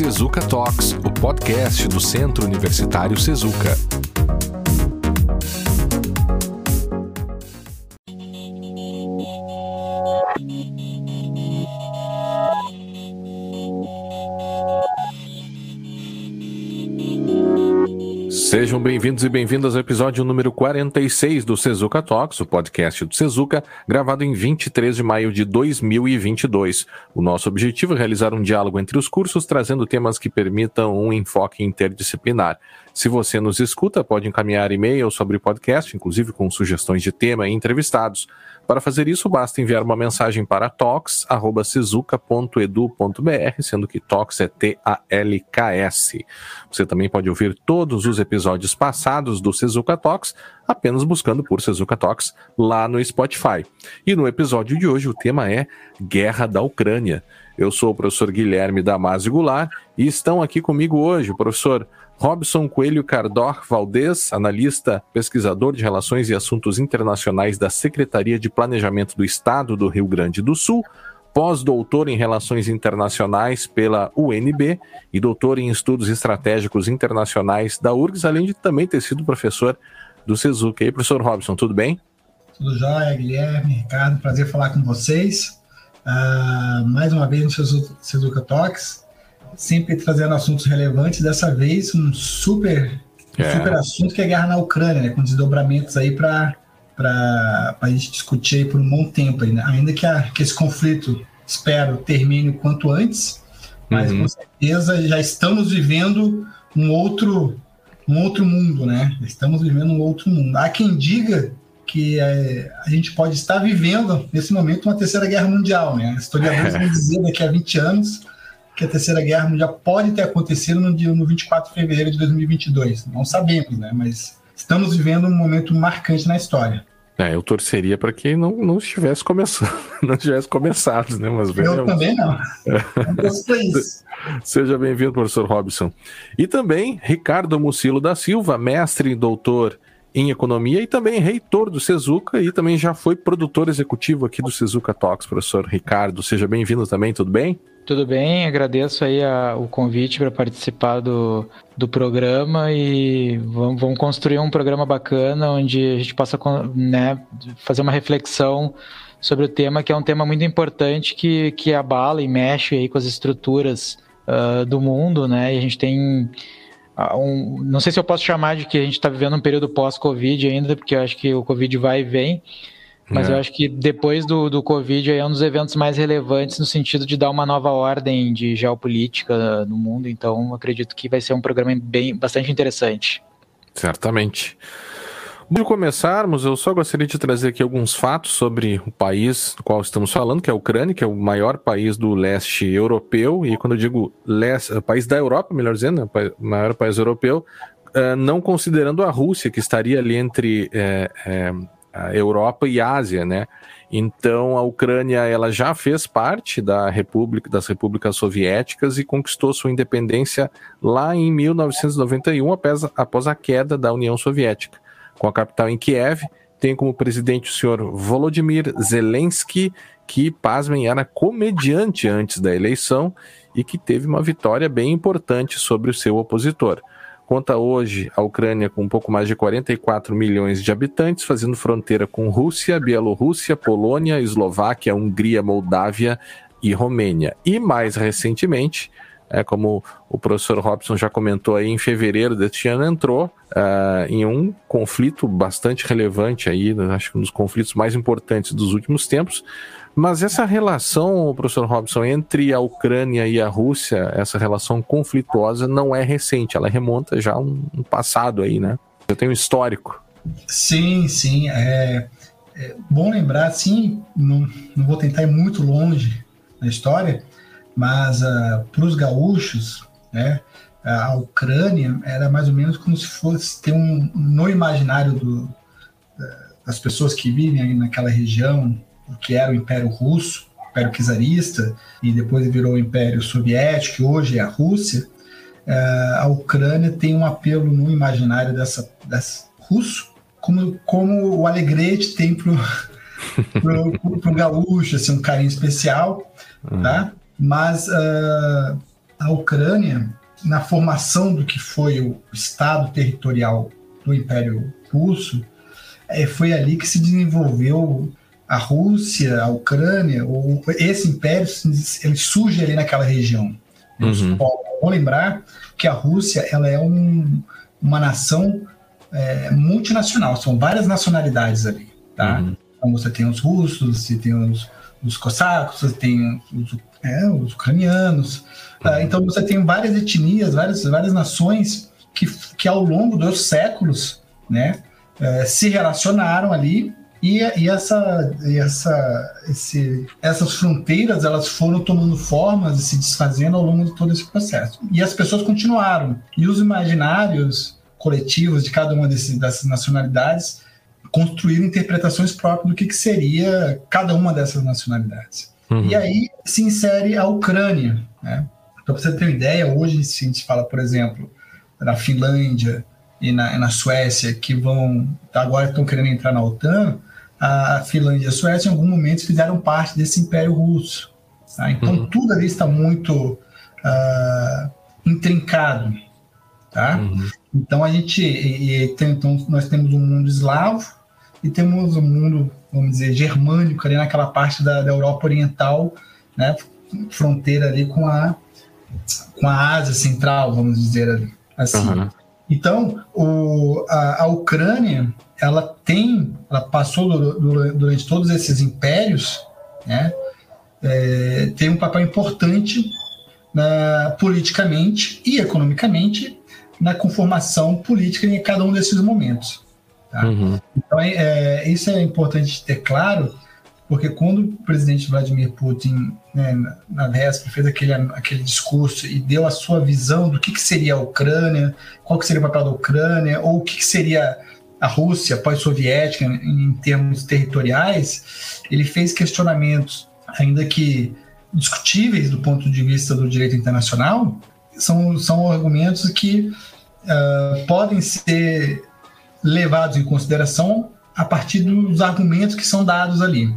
Sezuka Talks, o podcast do Centro Universitário Sezuka. Sejam bem-vindos e bem-vindas ao episódio número 46 do Sezuka Talks, o podcast do Sezuka, gravado em 23 de maio de 2022. O nosso objetivo é realizar um diálogo entre os cursos, trazendo temas que permitam um enfoque interdisciplinar. Se você nos escuta, pode encaminhar e-mail sobre o podcast, inclusive com sugestões de tema e entrevistados. Para fazer isso, basta enviar uma mensagem para talks.sizuca.edu.br, sendo que talks é T-A-L-K-S. Você também pode ouvir todos os episódios passados do Sezuka Talks apenas buscando por Sezuka Talks lá no Spotify. E no episódio de hoje o tema é Guerra da Ucrânia. Eu sou o professor Guilherme Damasio Goulart e estão aqui comigo hoje professor Robson Coelho Cardor Valdez, analista, pesquisador de Relações e Assuntos Internacionais da Secretaria de Planejamento do Estado do Rio Grande do Sul, pós-doutor em Relações Internacionais pela UNB e doutor em Estudos Estratégicos Internacionais da URGS, além de também ter sido professor do Sezuca. E aí, professor Robson, tudo bem? Tudo jóia, Guilherme, Ricardo, prazer falar com vocês. Uh, mais uma vez no Sezuca Talks sempre trazendo assuntos relevantes. Dessa vez, um super, é. super assunto que é a guerra na Ucrânia, né, com desdobramentos aí para a gente discutir por um bom tempo ainda, ainda que, a, que esse conflito, espero, termine o quanto antes, mas uhum. com certeza já estamos vivendo um outro, um outro mundo, né? Estamos vivendo um outro mundo. Há quem diga que é, a gente pode estar vivendo, nesse momento, uma terceira guerra mundial, né? Historiadores vão dizer daqui a 20 anos que a Terceira Guerra Mundial pode ter acontecido no, dia, no 24 de fevereiro de 2022. Não sabemos, né? Mas estamos vivendo um momento marcante na história. É, eu torceria para que não, não estivesse começando, não tivesse começado, né? Mas eu também não. Seja bem-vindo, professor Robson. E também Ricardo Mucilo da Silva, mestre e doutor em economia e também reitor do Sezuca e também já foi produtor executivo aqui do Sezuca Talks, professor Ricardo. Seja bem-vindo também, tudo bem? Tudo bem, agradeço aí a, o convite para participar do, do programa e vamos, vamos, construir um programa bacana onde a gente possa né, fazer uma reflexão sobre o tema, que é um tema muito importante que, que abala e mexe aí com as estruturas uh, do mundo, né? E a gente tem uh, um, não sei se eu posso chamar de que a gente está vivendo um período pós-Covid ainda, porque eu acho que o Covid vai e vem, mas é. eu acho que depois do, do Covid é um dos eventos mais relevantes no sentido de dar uma nova ordem de geopolítica no mundo. Então, acredito que vai ser um programa bem, bastante interessante. Certamente. Antes de começarmos, eu só gostaria de trazer aqui alguns fatos sobre o país do qual estamos falando, que é a Ucrânia, que é o maior país do leste europeu. E quando eu digo leste, país da Europa, melhor dizendo, né, maior país europeu, uh, não considerando a Rússia, que estaria ali entre. É, é, a Europa e Ásia, né? Então a Ucrânia ela já fez parte da República das Repúblicas Soviéticas e conquistou sua independência lá em 1991 após, após a queda da União Soviética, com a capital em Kiev. Tem como presidente o senhor Volodymyr Zelensky, que, pasmem, era comediante antes da eleição e que teve uma vitória bem importante sobre o seu opositor. Conta hoje a Ucrânia com um pouco mais de 44 milhões de habitantes, fazendo fronteira com Rússia, Bielorrússia, Polônia, Eslováquia, Hungria, Moldávia e Romênia. E mais recentemente, é, como o professor Robson já comentou aí, em fevereiro deste ano entrou uh, em um conflito bastante relevante aí, acho que um dos conflitos mais importantes dos últimos tempos, mas essa relação, professor Robson, entre a Ucrânia e a Rússia, essa relação conflituosa, não é recente, ela remonta já um, um passado aí, né? Já tem um histórico. Sim, sim. É, é bom lembrar, sim, não, não, vou tentar ir muito longe na história, mas uh, ah, para os gaúchos, né, a Ucrânia era mais ou menos como se fosse ter um no imaginário do, das pessoas que vivem naquela região que era o Império Russo, o Império Czarista, e depois virou o Império Soviético, que hoje é a Rússia, é, a Ucrânia tem um apelo no imaginário dessa, dessa russo, como, como o Alegrete tem para o gaúcho, assim, um carinho especial, uhum. tá? Mas uh, a Ucrânia, na formação do que foi o Estado territorial do Império Russo, é, foi ali que se desenvolveu a Rússia, a Ucrânia, o, esse império ele surge ali naquela região. Uhum. Vou lembrar que a Rússia ela é um, uma nação é, multinacional, são várias nacionalidades ali, tá? Uhum. Então você tem os russos, você tem os, os cossacos, você tem os, é, os ucranianos, uhum. uh, então você tem várias etnias, várias, várias nações que, que ao longo dos séculos, né, uh, se relacionaram ali e, e, essa, e essa, esse, essas fronteiras elas foram tomando formas e se desfazendo ao longo de todo esse processo. E as pessoas continuaram. E os imaginários coletivos de cada uma desses, dessas nacionalidades construíram interpretações próprias do que, que seria cada uma dessas nacionalidades. Uhum. E aí se insere a Ucrânia. Né? Então, para você ter uma ideia, hoje se a gente fala, por exemplo, na Finlândia e na, na Suécia, que vão agora estão querendo entrar na OTAN, a Finlândia e a Suécia, em algum momento, fizeram parte desse Império Russo. Tá? Então, uhum. tudo ali está muito uh, intrincado. Tá? Uhum. Então, a gente e, e tem, então, nós temos um mundo eslavo e temos um mundo, vamos dizer, germânico ali naquela parte da, da Europa Oriental, né? fronteira ali com a, com a Ásia Central, vamos dizer ali, assim. Uhum. Então, o, a, a Ucrânia ela tem, ela passou durante todos esses impérios, né, é, tem um papel importante na, politicamente e economicamente na conformação política em cada um desses momentos. Tá? Uhum. Então, é, é, isso é importante ter claro, porque quando o presidente Vladimir Putin, né, na véspera, fez aquele, aquele discurso e deu a sua visão do que, que seria a Ucrânia, qual que seria o papel da Ucrânia, ou o que, que seria a Rússia pós-soviética em termos territoriais, ele fez questionamentos, ainda que discutíveis do ponto de vista do direito internacional, são, são argumentos que uh, podem ser levados em consideração a partir dos argumentos que são dados ali.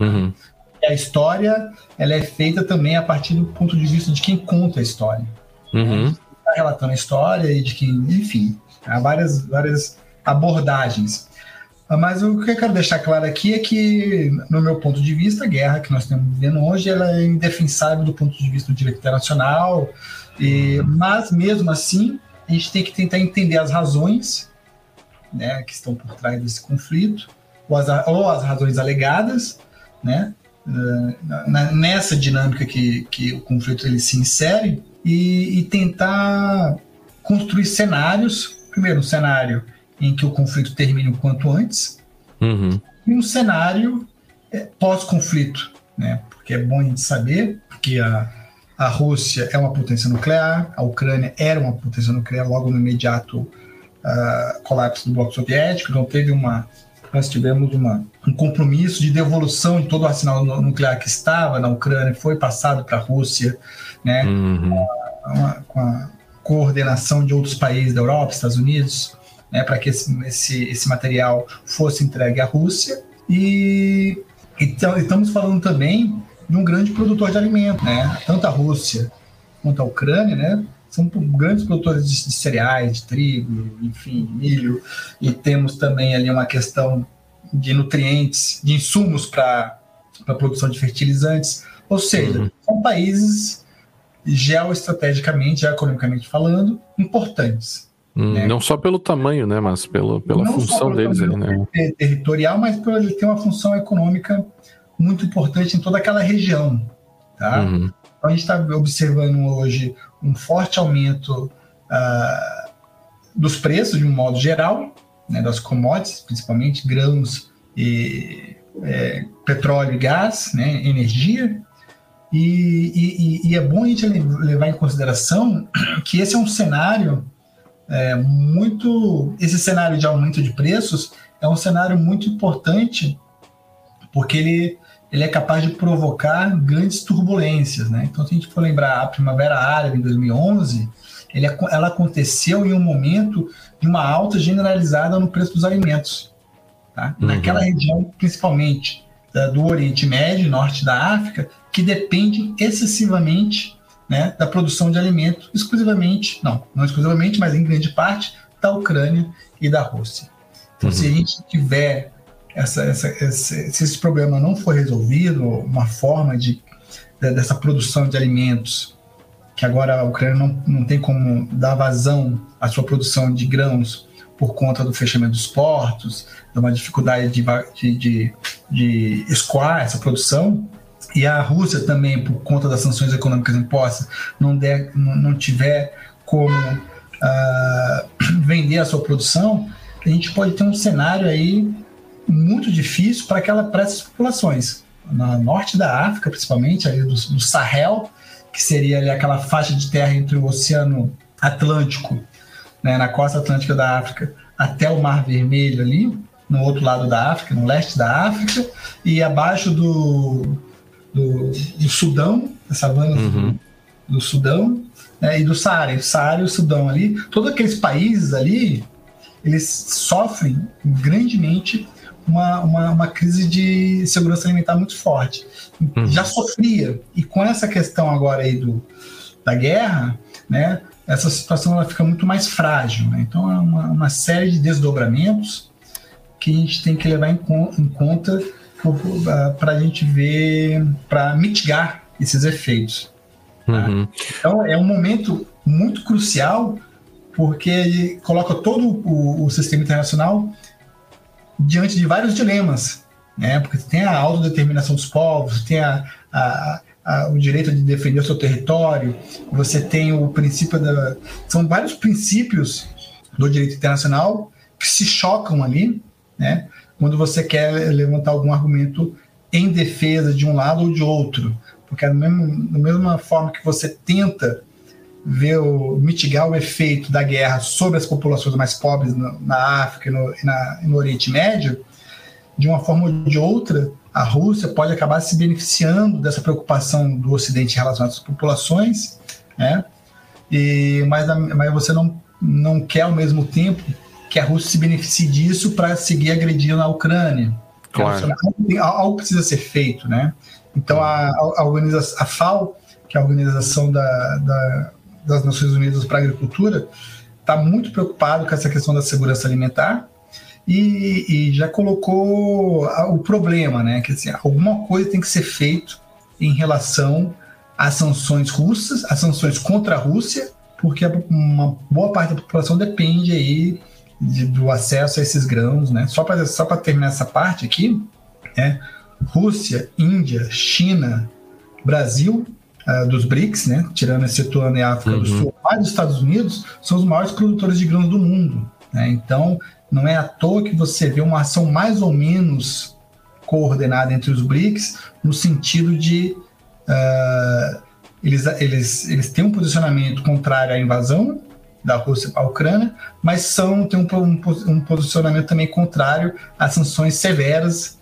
Uhum. a história ela é feita também a partir do ponto de vista de quem conta a história. Uhum. Está relatando a história e de quem, enfim, há várias, várias abordagens. Mas o que eu quero deixar claro aqui é que, no meu ponto de vista, a guerra que nós estamos vivendo hoje ela é indefensável do ponto de vista do direito internacional, e, mas mesmo assim a gente tem que tentar entender as razões né, que estão por trás desse conflito, ou as, ou as razões alegadas, né, na, nessa dinâmica que, que o conflito ele se insere, e, e tentar construir cenários. Primeiro, um cenário em que o conflito termine o quanto antes, uhum. e um cenário é, pós-conflito, né? Porque é bom a gente saber que a, a Rússia é uma potência nuclear, a Ucrânia era uma potência nuclear logo no imediato uh, colapso do bloco soviético, então teve uma nós tivemos uma, um compromisso de devolução de todo o arsenal nuclear que estava na Ucrânia, foi passado para a Rússia, né, uhum. com, a, com, a, coordenação de outros países da Europa, Estados Unidos, né, para que esse, esse, esse material fosse entregue à Rússia. E então, estamos falando também de um grande produtor de alimentos, né? Tanto a Rússia quanto a Ucrânia, né? São grandes produtores de, de cereais, de trigo, enfim, milho. E temos também ali uma questão de nutrientes, de insumos para a produção de fertilizantes. Ou seja, uhum. são países geoestrategicamente, geoeconomicamente falando, importantes. Hum, né? Não só pelo tamanho, né, mas pelo, pela não função deles ali, né? Territorial, mas por ele ter uma função econômica muito importante em toda aquela região, tá? Uhum. Então a gente está observando hoje um forte aumento uh, dos preços de um modo geral, né, das commodities, principalmente grãos e é, petróleo e gás, né, energia. E, e, e, é bom a gente levar em consideração que esse é um cenário é, muito. Esse cenário de aumento de preços é um cenário muito importante porque ele, ele é capaz de provocar grandes turbulências. Né? Então, se a gente for lembrar a Primavera Árabe em 2011, ele, ela aconteceu em um momento de uma alta generalizada no preço dos alimentos. Tá? Uhum. Naquela região, principalmente da, do Oriente Médio, norte da África, que depende excessivamente né, da produção de alimento exclusivamente, não, não exclusivamente, mas em grande parte, da Ucrânia e da Rússia. Então, uhum. se a gente tiver essa, essa, esse, se esse problema não for resolvido, uma forma de, de, dessa produção de alimentos, que agora a Ucrânia não, não tem como dar vazão à sua produção de grãos por conta do fechamento dos portos, de uma dificuldade de, de, de, de escoar essa produção, e a Rússia também, por conta das sanções econômicas impostas, não, der, não, tiver como uh, vender a sua produção, a gente pode ter um cenário aí muito difícil para aquela para essas populações. Na norte da África, principalmente, ali do, do Sahel, que seria ali aquela faixa de terra entre o Oceano Atlântico, né, na costa atlântica da África, até o Mar Vermelho ali, no outro lado da África, no leste da África, e abaixo do, do, do Sudão, das savanas uhum. do, do, Sudão, né, e do Saara, o Saara e o Sudão ali, todos aqueles países ali, eles sofrem grandemente uma, uma, uma, crise de segurança alimentar muito forte. Uhum. Já sofria, e com essa questão agora aí do, da guerra, né, essa situação ela fica muito mais frágil. Né? Então, é uma, uma, série de desdobramentos que a gente tem que levar em, em conta para a gente ver, para mitigar esses efeitos. Tá? Uhum. Então, é um momento muito crucial porque ele coloca todo o, o sistema internacional diante de vários dilemas, né? Porque tem a autodeterminação dos povos, tem a, a, a, o direito de defender o seu território, você tem o princípio da. São vários princípios do direito internacional que se chocam ali, né? Quando você quer levantar algum argumento em defesa de um lado ou de outro. Porque mesma, da mesma forma que você tenta ver o, mitigar o efeito da guerra sobre as populações mais pobres no, na África e no, na, no Oriente Médio, de uma forma ou de outra, a Rússia pode acabar se beneficiando dessa preocupação do Ocidente em relação às populações, né? E, mas, mas você não, não quer ao mesmo tempo que a Rússia se beneficie disso para seguir agredindo a Ucrânia. Claro. Algo, algo, precisa ser feito, né? Então a, a, organização, a FAO, que é a organização da, da das Nações Unidas para a Agricultura, está muito preocupado com essa questão da segurança alimentar e, e, já colocou o problema, né? Que assim, alguma coisa tem que ser feito em relação às sanções russas, às sanções contra a Rússia, porque uma boa parte da população depende aí de, do acesso a esses grãos, né? Só para só terminar essa parte aqui, né? Rússia, Índia, China, Brasil uh, dos BRICS, né, tirando excetuando a África uhum. do Sul, mais os Estados Unidos, são os maiores produtores de grãos do mundo. Né? Então, não é à toa que você vê uma ação mais ou menos coordenada entre os BRICS, no sentido de uh, eles, eles, eles têm um posicionamento contrário à invasão da Rússia à Ucrânia, mas são têm um, um, um posicionamento também contrário às sanções severas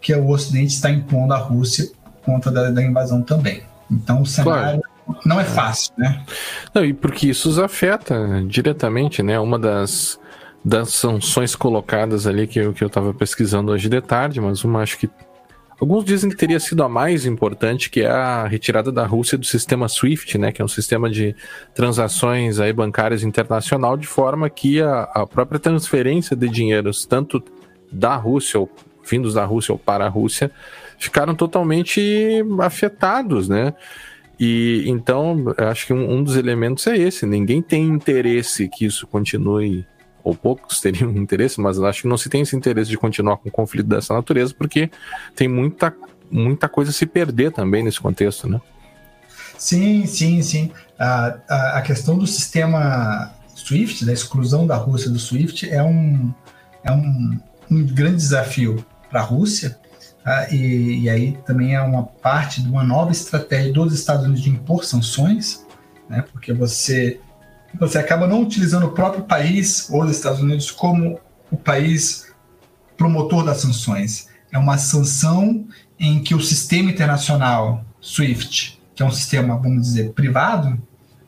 que o Ocidente está impondo à Rússia por conta da, da invasão também. Então o cenário claro. não é fácil, né? Não, e porque isso os afeta diretamente, né? Uma das, das sanções colocadas ali que eu, que eu tava pesquisando hoje de tarde, mas uma acho que. Alguns dizem que teria sido a mais importante, que é a retirada da Rússia do sistema SWIFT, né, que é um sistema de transações aí bancárias internacional, de forma que a, a própria transferência de dinheiros, tanto da Rússia, ou vindos da Rússia ou para a Rússia, ficaram totalmente afetados, né? E então, acho que um, um, dos elementos é esse: ninguém tem interesse que isso continue, ou poucos teriam interesse, mas acho que não se tem esse interesse de continuar com um conflito dessa natureza, porque tem muita, muita coisa a se perder também nesse contexto, né? Sim, sim, sim. A, a, a questão do sistema SWIFT, da exclusão da Rússia do SWIFT, é um, é um, um grande desafio para a Rússia, Tá? E, e, aí também é uma parte de uma nova estratégia dos Estados Unidos de impor sanções, né? porque você, você acaba não utilizando o próprio país, ou os Estados Unidos, como o país promotor das sanções. É uma sanção em que o sistema internacional SWIFT, que é um sistema, vamos dizer, privado,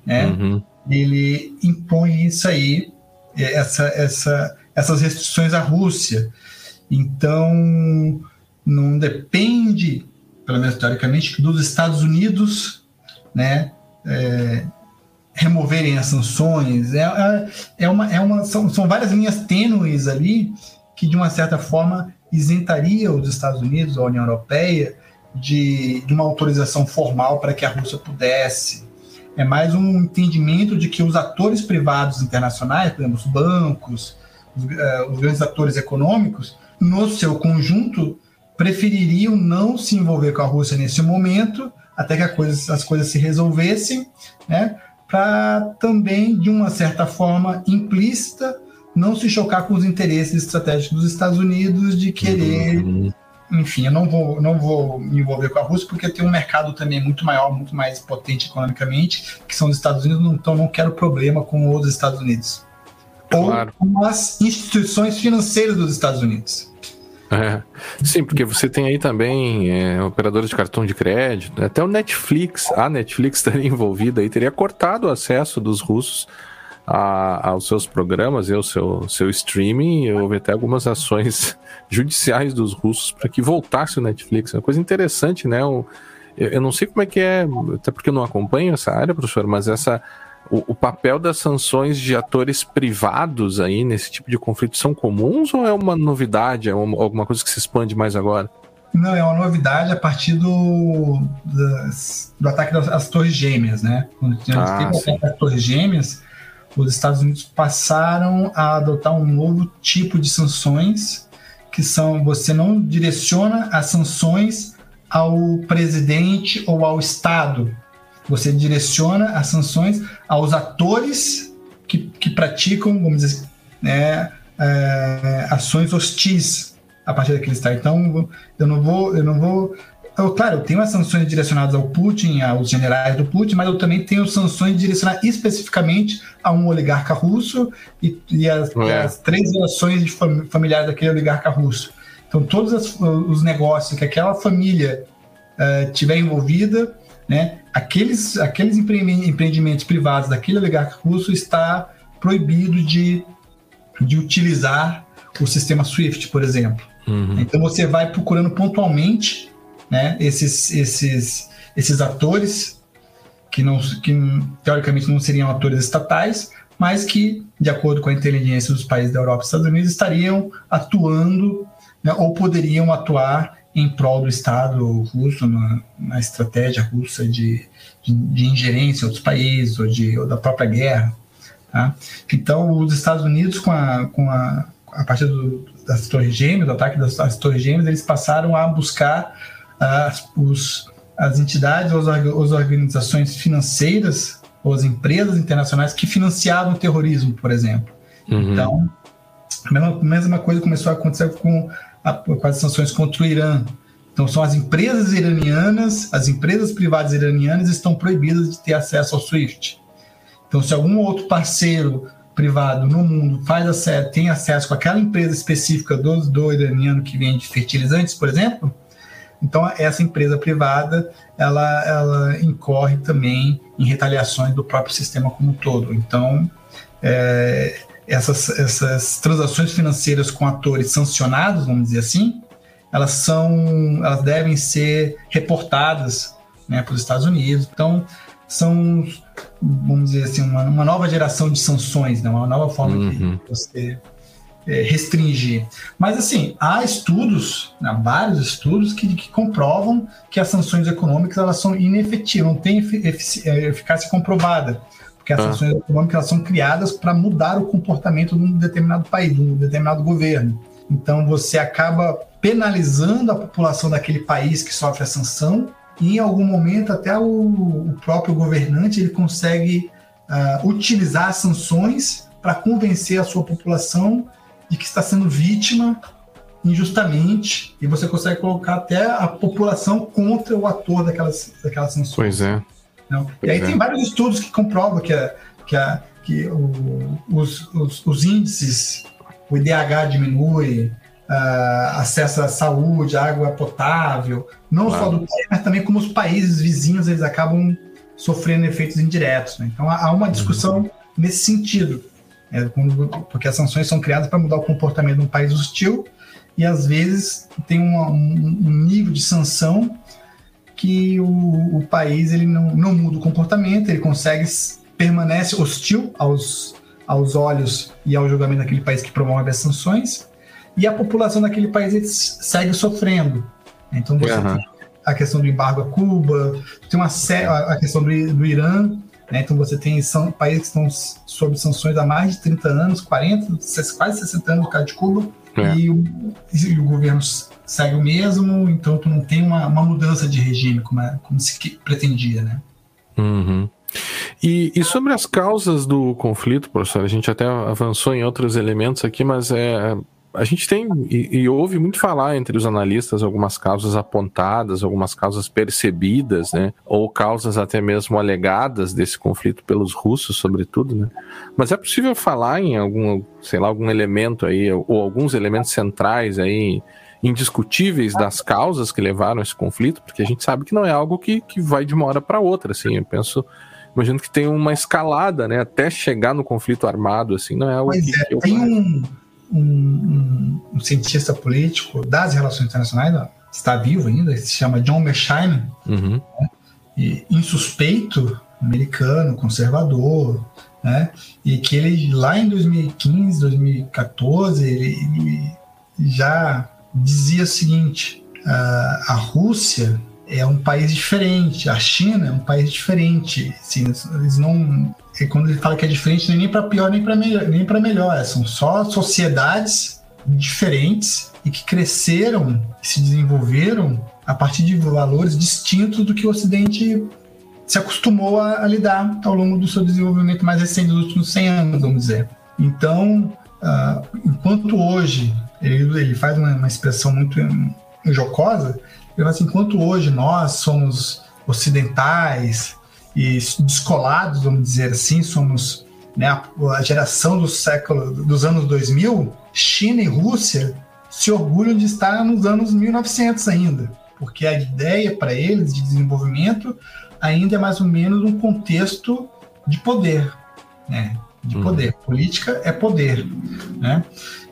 né? Uhum. ele impõe isso aí, essa, essa, essas restrições à Rússia. Então, não depende, pelo menos teoricamente, dos Estados Unidos, né, é, removerem as sanções. É, é, é, uma, é uma, são, são várias linhas tênues ali que, de uma certa forma, isentaria os Estados Unidos, a União Europeia, de, de uma autorização formal para que a Rússia pudesse. É mais um entendimento de que os atores privados internacionais, por exemplo, os bancos, os, uh, os grandes atores econômicos, no seu conjunto, prefeririam não se envolver com a Rússia nesse momento, até que coisa, as coisas se resolvessem, né? para também, de uma certa forma implícita, não se chocar com os interesses estratégicos dos Estados Unidos de querer. Uhum. Enfim, eu não vou, não vou me envolver com a Rússia porque tem um mercado também muito maior, muito mais potente economicamente, que são os Estados Unidos, então não quero problema com os Estados Unidos. Claro. Ou com as instituições financeiras dos Estados Unidos. É. Sim, porque você tem aí também é, operadores de cartão de crédito, até o Netflix, a Netflix estaria envolvida aí, teria cortado o acesso dos russos a, aos seus programas e ao seu, seu streaming. Houve até algumas ações judiciais dos russos para que voltasse o Netflix. É uma coisa interessante, né? Eu, eu não sei como é que é, até porque eu não acompanho essa área, professor, mas essa o, o, papel das sanções de atores privados aí nesse tipo de conflito são comuns ou é uma novidade, é uma, alguma coisa que se expande mais agora? Não, é uma novidade a partir do, das, do ataque das Torres Gêmeas, né? Quando ah, teve o ataque das Torres Gêmeas, os Estados Unidos passaram a adotar um novo tipo de sanções, que são você não direciona as sanções ao presidente ou ao Estado, você direciona as sanções aos atores que, que praticam, vamos dizer, né, é, ações hostis a partir daquele estado. Então, eu não vou, eu não vou. Eu, claro, eu tenho as sanções direcionadas ao Putin, aos generais do Putin, mas eu também tenho sanções direcionadas especificamente a um oligarca russo e, e as, é. as, três relações de fam, familiares daquele oligarca russo. Então, todos as, os negócios que aquela família uh, tiver envolvida, né, aqueles, aqueles empreendimentos privados daquele oligarca russo está proibido de, de utilizar o sistema SWIFT, por exemplo. Uhum. Então você vai procurando pontualmente né, esses, esses, esses atores que, não, que teoricamente não seriam atores estatais, mas que, de acordo com a inteligência dos países da Europa e Estados Unidos, estariam atuando né, ou poderiam atuar em prol do Estado russo, na, na estratégia russa de, de, de, ingerência em outros países ou, de, ou da própria guerra. Tá? Então, os Estados Unidos, com a, com a, a partir do, das Torres Gêmeas, do ataque das, das Torres Gêmeas, eles passaram a buscar as, os, as entidades ou as, organizações financeiras ou as empresas internacionais que financiavam o terrorismo, por exemplo. Uhum. Então, a mesma, mesma coisa começou a acontecer com com as sanções contra o Irã. Então, são as empresas iranianas, as empresas privadas iranianas estão proibidas de ter acesso ao SWIFT. Então, se algum outro parceiro privado no mundo faz acesso, tem acesso com aquela empresa específica do, do iraniano que vende fertilizantes, por exemplo, então essa empresa privada ela, ela incorre também em retaliações do próprio sistema como um todo. Então, é, essas, essas transações financeiras com atores sancionados, vamos dizer assim, elas são, elas devem ser reportadas né, para os Estados Unidos. Então, são, vamos dizer assim, uma, uma nova geração de sanções, né, uma nova forma uhum. de você é, restringir. Mas, assim, há estudos, né, vários estudos, que, que, comprovam que as sanções econômicas elas são inefetivas, não têm eficácia comprovada porque as ah. sanções econômicas são criadas para mudar o comportamento de um determinado país, de um determinado governo. Então você acaba penalizando a população daquele país que sofre a sanção e em algum momento até o, o próprio governante ele consegue uh, utilizar as sanções para convencer a sua população de que está sendo vítima injustamente e você consegue colocar até a população contra o ator daquelas, daquelas sanções. Pois é. Não? E aí é. tem vários estudos que comprovam que, a, que, a, que o, os, os, os, índices, o IDH diminui, uh, acesso à saúde, água potável, não só do país, mas também como os países vizinhos eles acabam sofrendo efeitos indiretos. Né? Então há uma discussão uhum. nesse sentido, é, porque as sanções são criadas para mudar o comportamento de um país hostil e às vezes tem uma, um, um nível de sanção que o, o país ele não, não muda o comportamento, ele consegue permanece hostil aos, aos olhos e ao julgamento daquele país que promove as sanções, e a população daquele país segue sofrendo. Então você uhum. tem a questão do embargo a Cuba, tem uma a questão do, do Irã, né? então você tem são, países que estão sob sanções há mais de 30 anos, 40, quase 60 anos no caso de Cuba, é. e, o, e, o, governo segue o mesmo, então tu não tem uma, uma mudança de regime como, é, como se pretendia, né? Uhum. E, e, sobre as causas do conflito, professor, a gente até avançou em outros elementos aqui, mas é, a gente tem e, e, ouve muito falar entre os analistas algumas causas apontadas, algumas causas percebidas, né? Ou causas até mesmo alegadas desse conflito pelos russos, sobretudo, né? Mas é possível falar em algum, sei lá, algum elemento aí, ou alguns elementos centrais aí, indiscutíveis das causas que levaram a esse conflito, porque a gente sabe que não é algo que, que vai de uma hora para outra, assim. Eu penso imagino que tem uma escalada, né? Até chegar no conflito armado, assim, não é algo pois que, é, que eu tem um, um, um, cientista político das relações internacionais, está vivo ainda, se chama John Mearsheimer, uhum. né? e insuspeito, americano, conservador, né? E que ele lá em 2015, 2014, ele, ele já dizia o seguinte: a, a Rússia é um país diferente, a China é um país diferente. Assim, eles não e quando ele fala que é diferente, é nem para pior nem para melhor, nem para melhor. São só sociedades diferentes e que cresceram, se desenvolveram a partir de valores distintos do que o Ocidente se acostumou a, a lidar ao longo do seu desenvolvimento mais recente dos últimos 100 anos, vamos dizer. Então, uh, enquanto hoje ele, ele faz uma, uma, expressão muito jocosa, ele fala assim, enquanto hoje nós somos ocidentais, e descolados, vamos dizer assim, somos né, a, geração do século dos anos 2000, China e Rússia se orgulham de estar nos anos 1900 ainda, porque a ideia para eles de desenvolvimento ainda é mais ou menos um contexto de poder, né? De uhum. poder. Política é poder, né?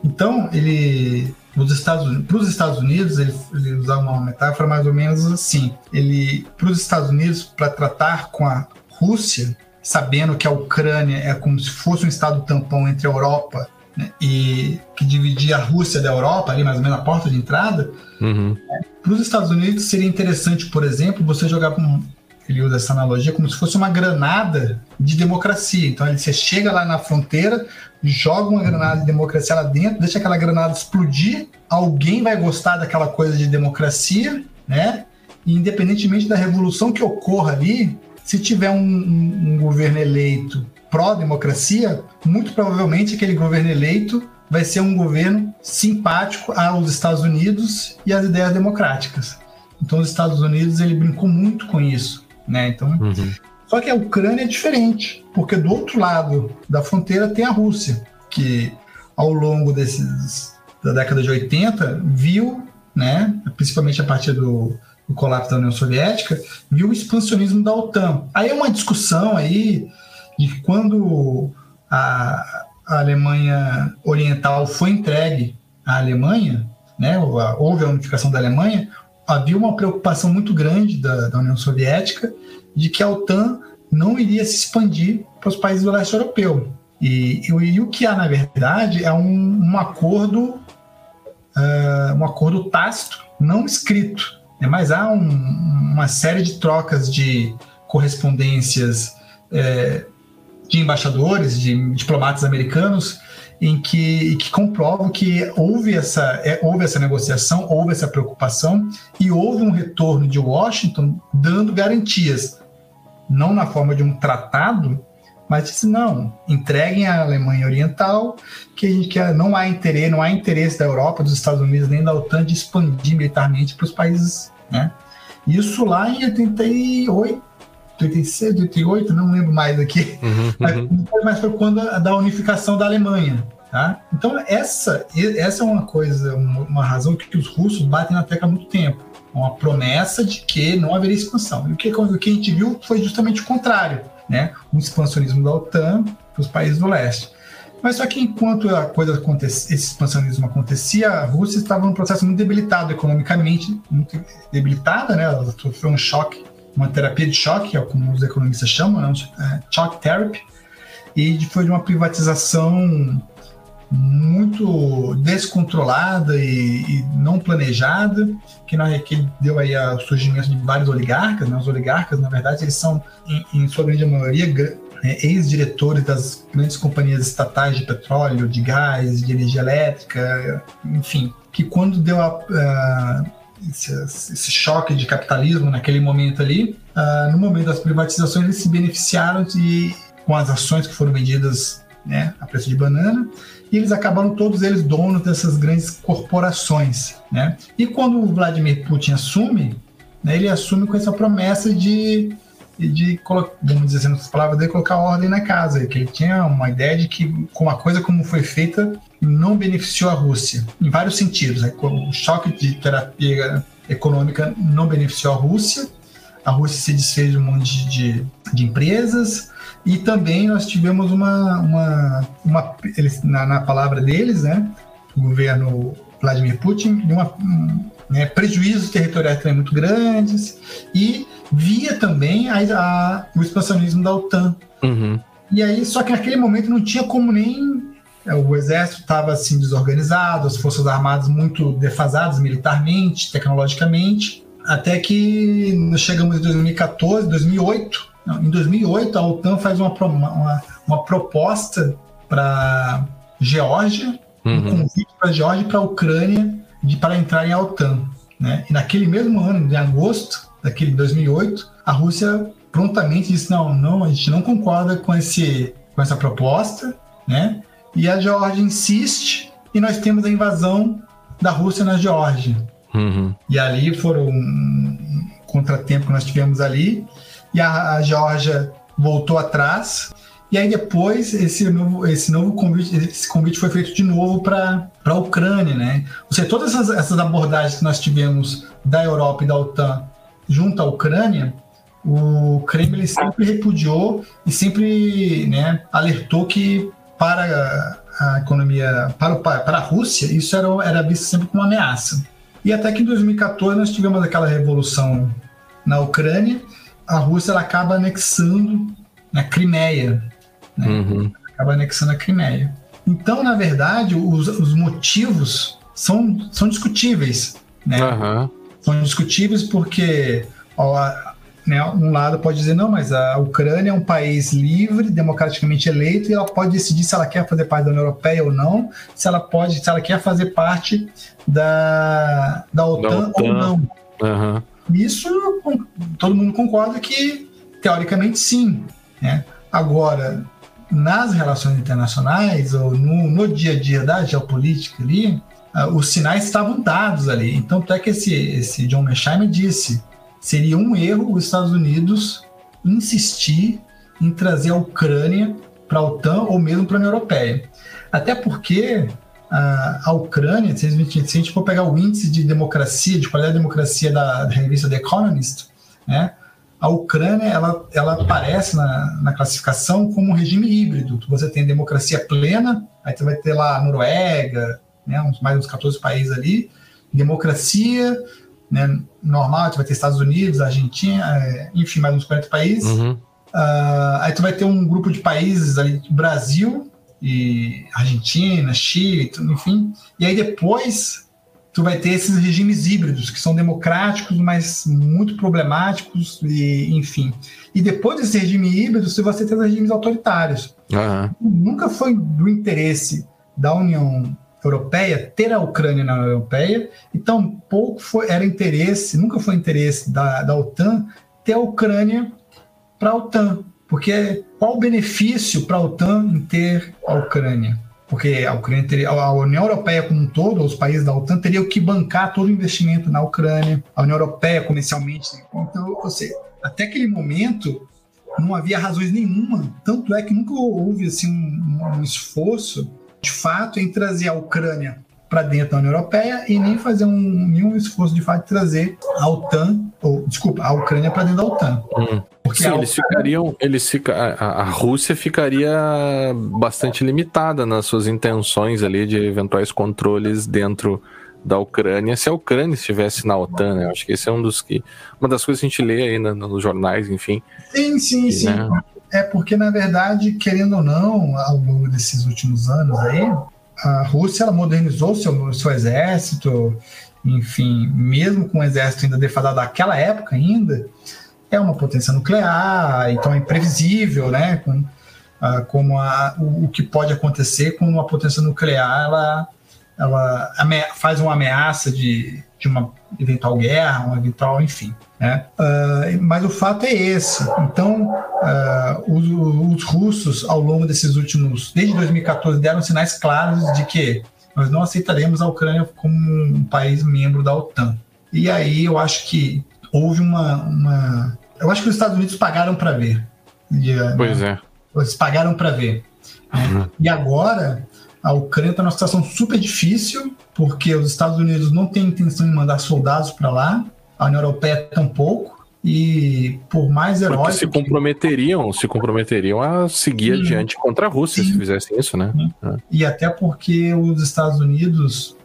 Então ele nos Estados para os Estados Unidos ele, ele usava uma metáfora mais ou menos assim ele para os Estados Unidos para tratar com a Rússia sabendo que a Ucrânia é como se fosse um estado tampão entre a Europa né, e que dividia a Rússia da Europa ali mais ou menos a porta de entrada uhum. né, para os Estados Unidos seria interessante por exemplo você jogar com ele usa essa analogia como se fosse uma granada de democracia. Então você chega lá na fronteira, joga uma granada de democracia lá dentro, deixa aquela granada explodir, alguém vai gostar daquela coisa de democracia, né? E independentemente da revolução que ocorra ali, se tiver um, um, um governo eleito pró-democracia, muito provavelmente aquele governo eleito vai ser um governo simpático aos Estados Unidos e às ideias democráticas. Então, os Estados Unidos ele brincou muito com isso né? Então, uhum. só que a Ucrânia é diferente, porque do outro lado da fronteira tem a Rússia, que ao longo desses da década de 80 viu, né, principalmente a partir do, do colapso da União Soviética, viu o expansionismo da OTAN. Aí é uma discussão aí de quando a, a Alemanha Oriental foi entregue à Alemanha, né, houve a unificação da Alemanha, havia uma preocupação muito grande da, da União Soviética de que a OTAN não iria se expandir para os países do leste europeu. E, e, e, o que há, na verdade, é um, um acordo uh, um acordo tácito, não escrito. Né? Mas há um, uma série de trocas de correspondências eh, de embaixadores, de diplomatas americanos, em que, que comprovam que houve essa, é, houve essa negociação, houve essa preocupação e houve um retorno de Washington dando garantias, não na forma de um tratado, mas disse não, entreguem à Alemanha Oriental que a gente quer, não há interesse, não há interesse da Europa, dos Estados Unidos nem da OTAN de expandir militarmente para os países, né? Isso lá em 88, 86, 88, não lembro mais aqui, uhum, uhum. mas foi quando da unificação da Alemanha. Tá? Então, essa, essa é uma coisa, uma, uma razão que os russos batem na tecla há muito tempo. Uma promessa de que não haveria expansão. E o que, o que a gente viu foi justamente o contrário. Né? Um expansionismo da OTAN para os países do leste. Mas só que enquanto a coisa acontecia, esse expansionismo acontecia, a Rússia estava num processo muito debilitado economicamente, muito debilitada, né? Ela sofreu um choque, uma terapia de choque, é como os economistas chamam, né? É, shock therapy, e foi de uma privatização muito descontrolada e, e não planejada, que, na, que deu aí o surgimento de vários oligarcas. Né? Os oligarcas, na verdade, eles são, em, em sua grande maioria, né, ex-diretores das grandes companhias estatais de petróleo, de gás, de energia elétrica, enfim, que quando deu a, a esse, choque de capitalismo naquele momento ali, uh, no momento das privatizações eles se beneficiaram de, com as ações que foram vendidas né, a preço de banana, e eles acabaram todos eles donos dessas grandes corporações. Né? E quando o Vladimir Putin assume, né, ele assume com essa promessa de, de vamos dizer assim, palavras dele, colocar ordem na casa, que ele tinha uma ideia de que com a coisa como foi feita não beneficiou a Rússia, em vários sentidos. Né? O choque de terapia econômica não beneficiou a Rússia, a Rússia se desfez de um monte de, de empresas, e também nós tivemos uma, uma, uma eles, na, na palavra deles, né, o governo Vladimir Putin, de uma, né, prejuízos territoriais também muito grandes e via também a, a o expansionismo da OTAN. Uhum. E aí, só que naquele momento não tinha como nem o exército estava assim desorganizado, as forças armadas muito defasadas militarmente, tecnologicamente, até que chegamos em 2014, 2008, não, em 2008, a OTAN faz uma, uma, uma proposta para Geórgia, uhum. um convite para a Geórgia e para a Ucrânia de, para entrar em OTAN. Né? E naquele mesmo ano, em agosto daquele 2008, a Rússia prontamente disse: não, não, a gente não concorda com, esse, com essa proposta, né? E a Geórgia insiste e nós temos a invasão da Rússia na Geórgia. Uhum. E ali foram um contratempo que nós tivemos ali e a, a Geórgia voltou atrás. E aí depois esse novo, esse novo convite, esse convite foi feito de novo para a Ucrânia, né? Ou seja, todas essas, essas abordagens que nós tivemos da Europa e da OTAN junto à Ucrânia, o Kremlin sempre repudiou e sempre né, alertou que para a economia, para, o, para a Rússia, isso era, era visto sempre como uma ameaça. E até que em 2014 nós tivemos aquela revolução na Ucrânia a Rússia ela acaba anexando a Crimeia. Né? Uhum. Acaba anexando a Crimeia. Então, na verdade, os, os motivos são, são discutíveis. Né? Uhum. São discutíveis porque ó, né, um lado pode dizer, não, mas a Ucrânia é um país livre, democraticamente eleito, e ela pode decidir se ela quer fazer parte da União Europeia ou não, se ela pode, se ela quer fazer parte da, da OTAN, da OTAN. ou não. Uhum. Isso todo mundo concorda que, teoricamente, sim. Né? Agora, nas relações internacionais, ou no, no dia a dia da geopolítica ali, uh, os sinais estavam dados ali. Então, até que esse, esse John Mearsheimer disse, seria um erro os Estados Unidos insistir em trazer a Ucrânia para a OTAN ou mesmo para a União Europeia. Até porque a, Ucrânia, se a, gente, for pegar o índice de democracia, de qualidade de democracia da, da revista The Economist, né, a Ucrânia ela, ela aparece na, na classificação como um regime híbrido. Você tem democracia plena, aí você vai ter lá a Noruega, né, mais uns 14 países ali, democracia né, normal, você vai ter Estados Unidos, Argentina, é, enfim, mais uns 40 países. Uhum. Uh, aí tu vai ter um grupo de países ali, Brasil, e Argentina, Chile, enfim. E aí depois tu vai ter esses regimes híbridos que são democráticos, mas muito problemáticos e enfim. E depois desse regime híbrido, você vai ter os regimes autoritários. Uhum. Nunca foi do interesse da União Europeia ter a Ucrânia na União Europeia, e tampouco foi, era interesse, nunca foi interesse da, da OTAN ter a Ucrânia para a OTAN. Porque qual o benefício para a OTAN em ter a Ucrânia? Porque a, Ucrânia teria, a União Europeia como um todo, os países da OTAN, teriam que bancar todo o investimento na Ucrânia, a União Europeia comercialmente. Então, ou seja, até aquele momento não havia razões nenhuma, tanto é que nunca houve assim, um, um esforço de fato em trazer a Ucrânia para dentro da União Europeia e nem fazer um, nenhum esforço de fato de trazer a OTAN, ou desculpa, a Ucrânia para dentro da OTAN. Hum. Porque Sim, eles ficariam, eles fica, a, a, Rússia ficaria bastante limitada nas suas intenções ali de eventuais controles dentro da Ucrânia se a Ucrânia estivesse na OTAN, né? Acho que esse é um dos que uma das coisas que a gente lê aí nos jornais, enfim. Sim, sim, sim. Né? É porque na verdade, querendo ou não, ao longo desses últimos anos aí, a Rússia ela modernizou seu seu exército, enfim, mesmo com o exército ainda defasado daquela época ainda, é uma potência nuclear, então é imprevisível, né? Ah, como a, o, o, que pode acontecer com uma potência nuclear ela ela faz uma ameaça de, de uma eventual guerra, uma eventual, enfim. Né? Uh, mas o fato é esse. Então, uh, os, os, russos, ao longo desses últimos, desde 2014, deram sinais claros de que nós não aceitaremos a Ucrânia como um país membro da OTAN. E aí eu acho que houve uma. uma eu acho que os Estados Unidos pagaram para ver. Pois né? é. Eles pagaram para ver. Uhum. E agora a Ucrânia está numa situação super difícil, porque os Estados Unidos não têm intenção de mandar soldados para lá, a União Europeia tampouco, e por mais heróicos. se comprometeriam, se comprometeriam a seguir sim, adiante contra a Rússia sim, se fizessem isso, né? É. E até porque os Estados Unidos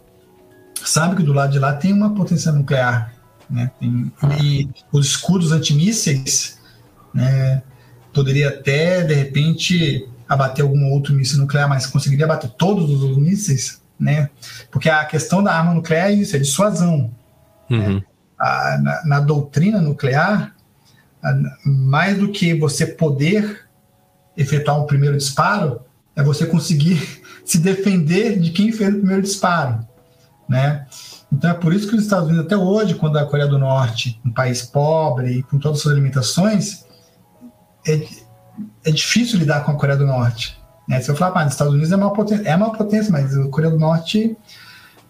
sabem que do lado de lá tem uma potência nuclear, né? Tem, ah. E os escudos antimísseis, né? Poderia até, de repente, abater algum outro míssil nuclear, mas conseguiria abater todos os mísseis, né? Porque a questão da arma nuclear é isso, é dissuasão. Uhum. Né? A, na, na, doutrina nuclear, a, mais do que você poder efetuar um primeiro disparo, é você conseguir se defender de quem fez o primeiro disparo, né? Então é por isso que os Estados Unidos até hoje, quando a Coreia do Norte, um país pobre com todas as suas limitações, é, é difícil lidar com a Coreia do Norte. Né? Se eu falar, ah, os Estados Unidos é uma potência, é uma potência, mas a Coreia do Norte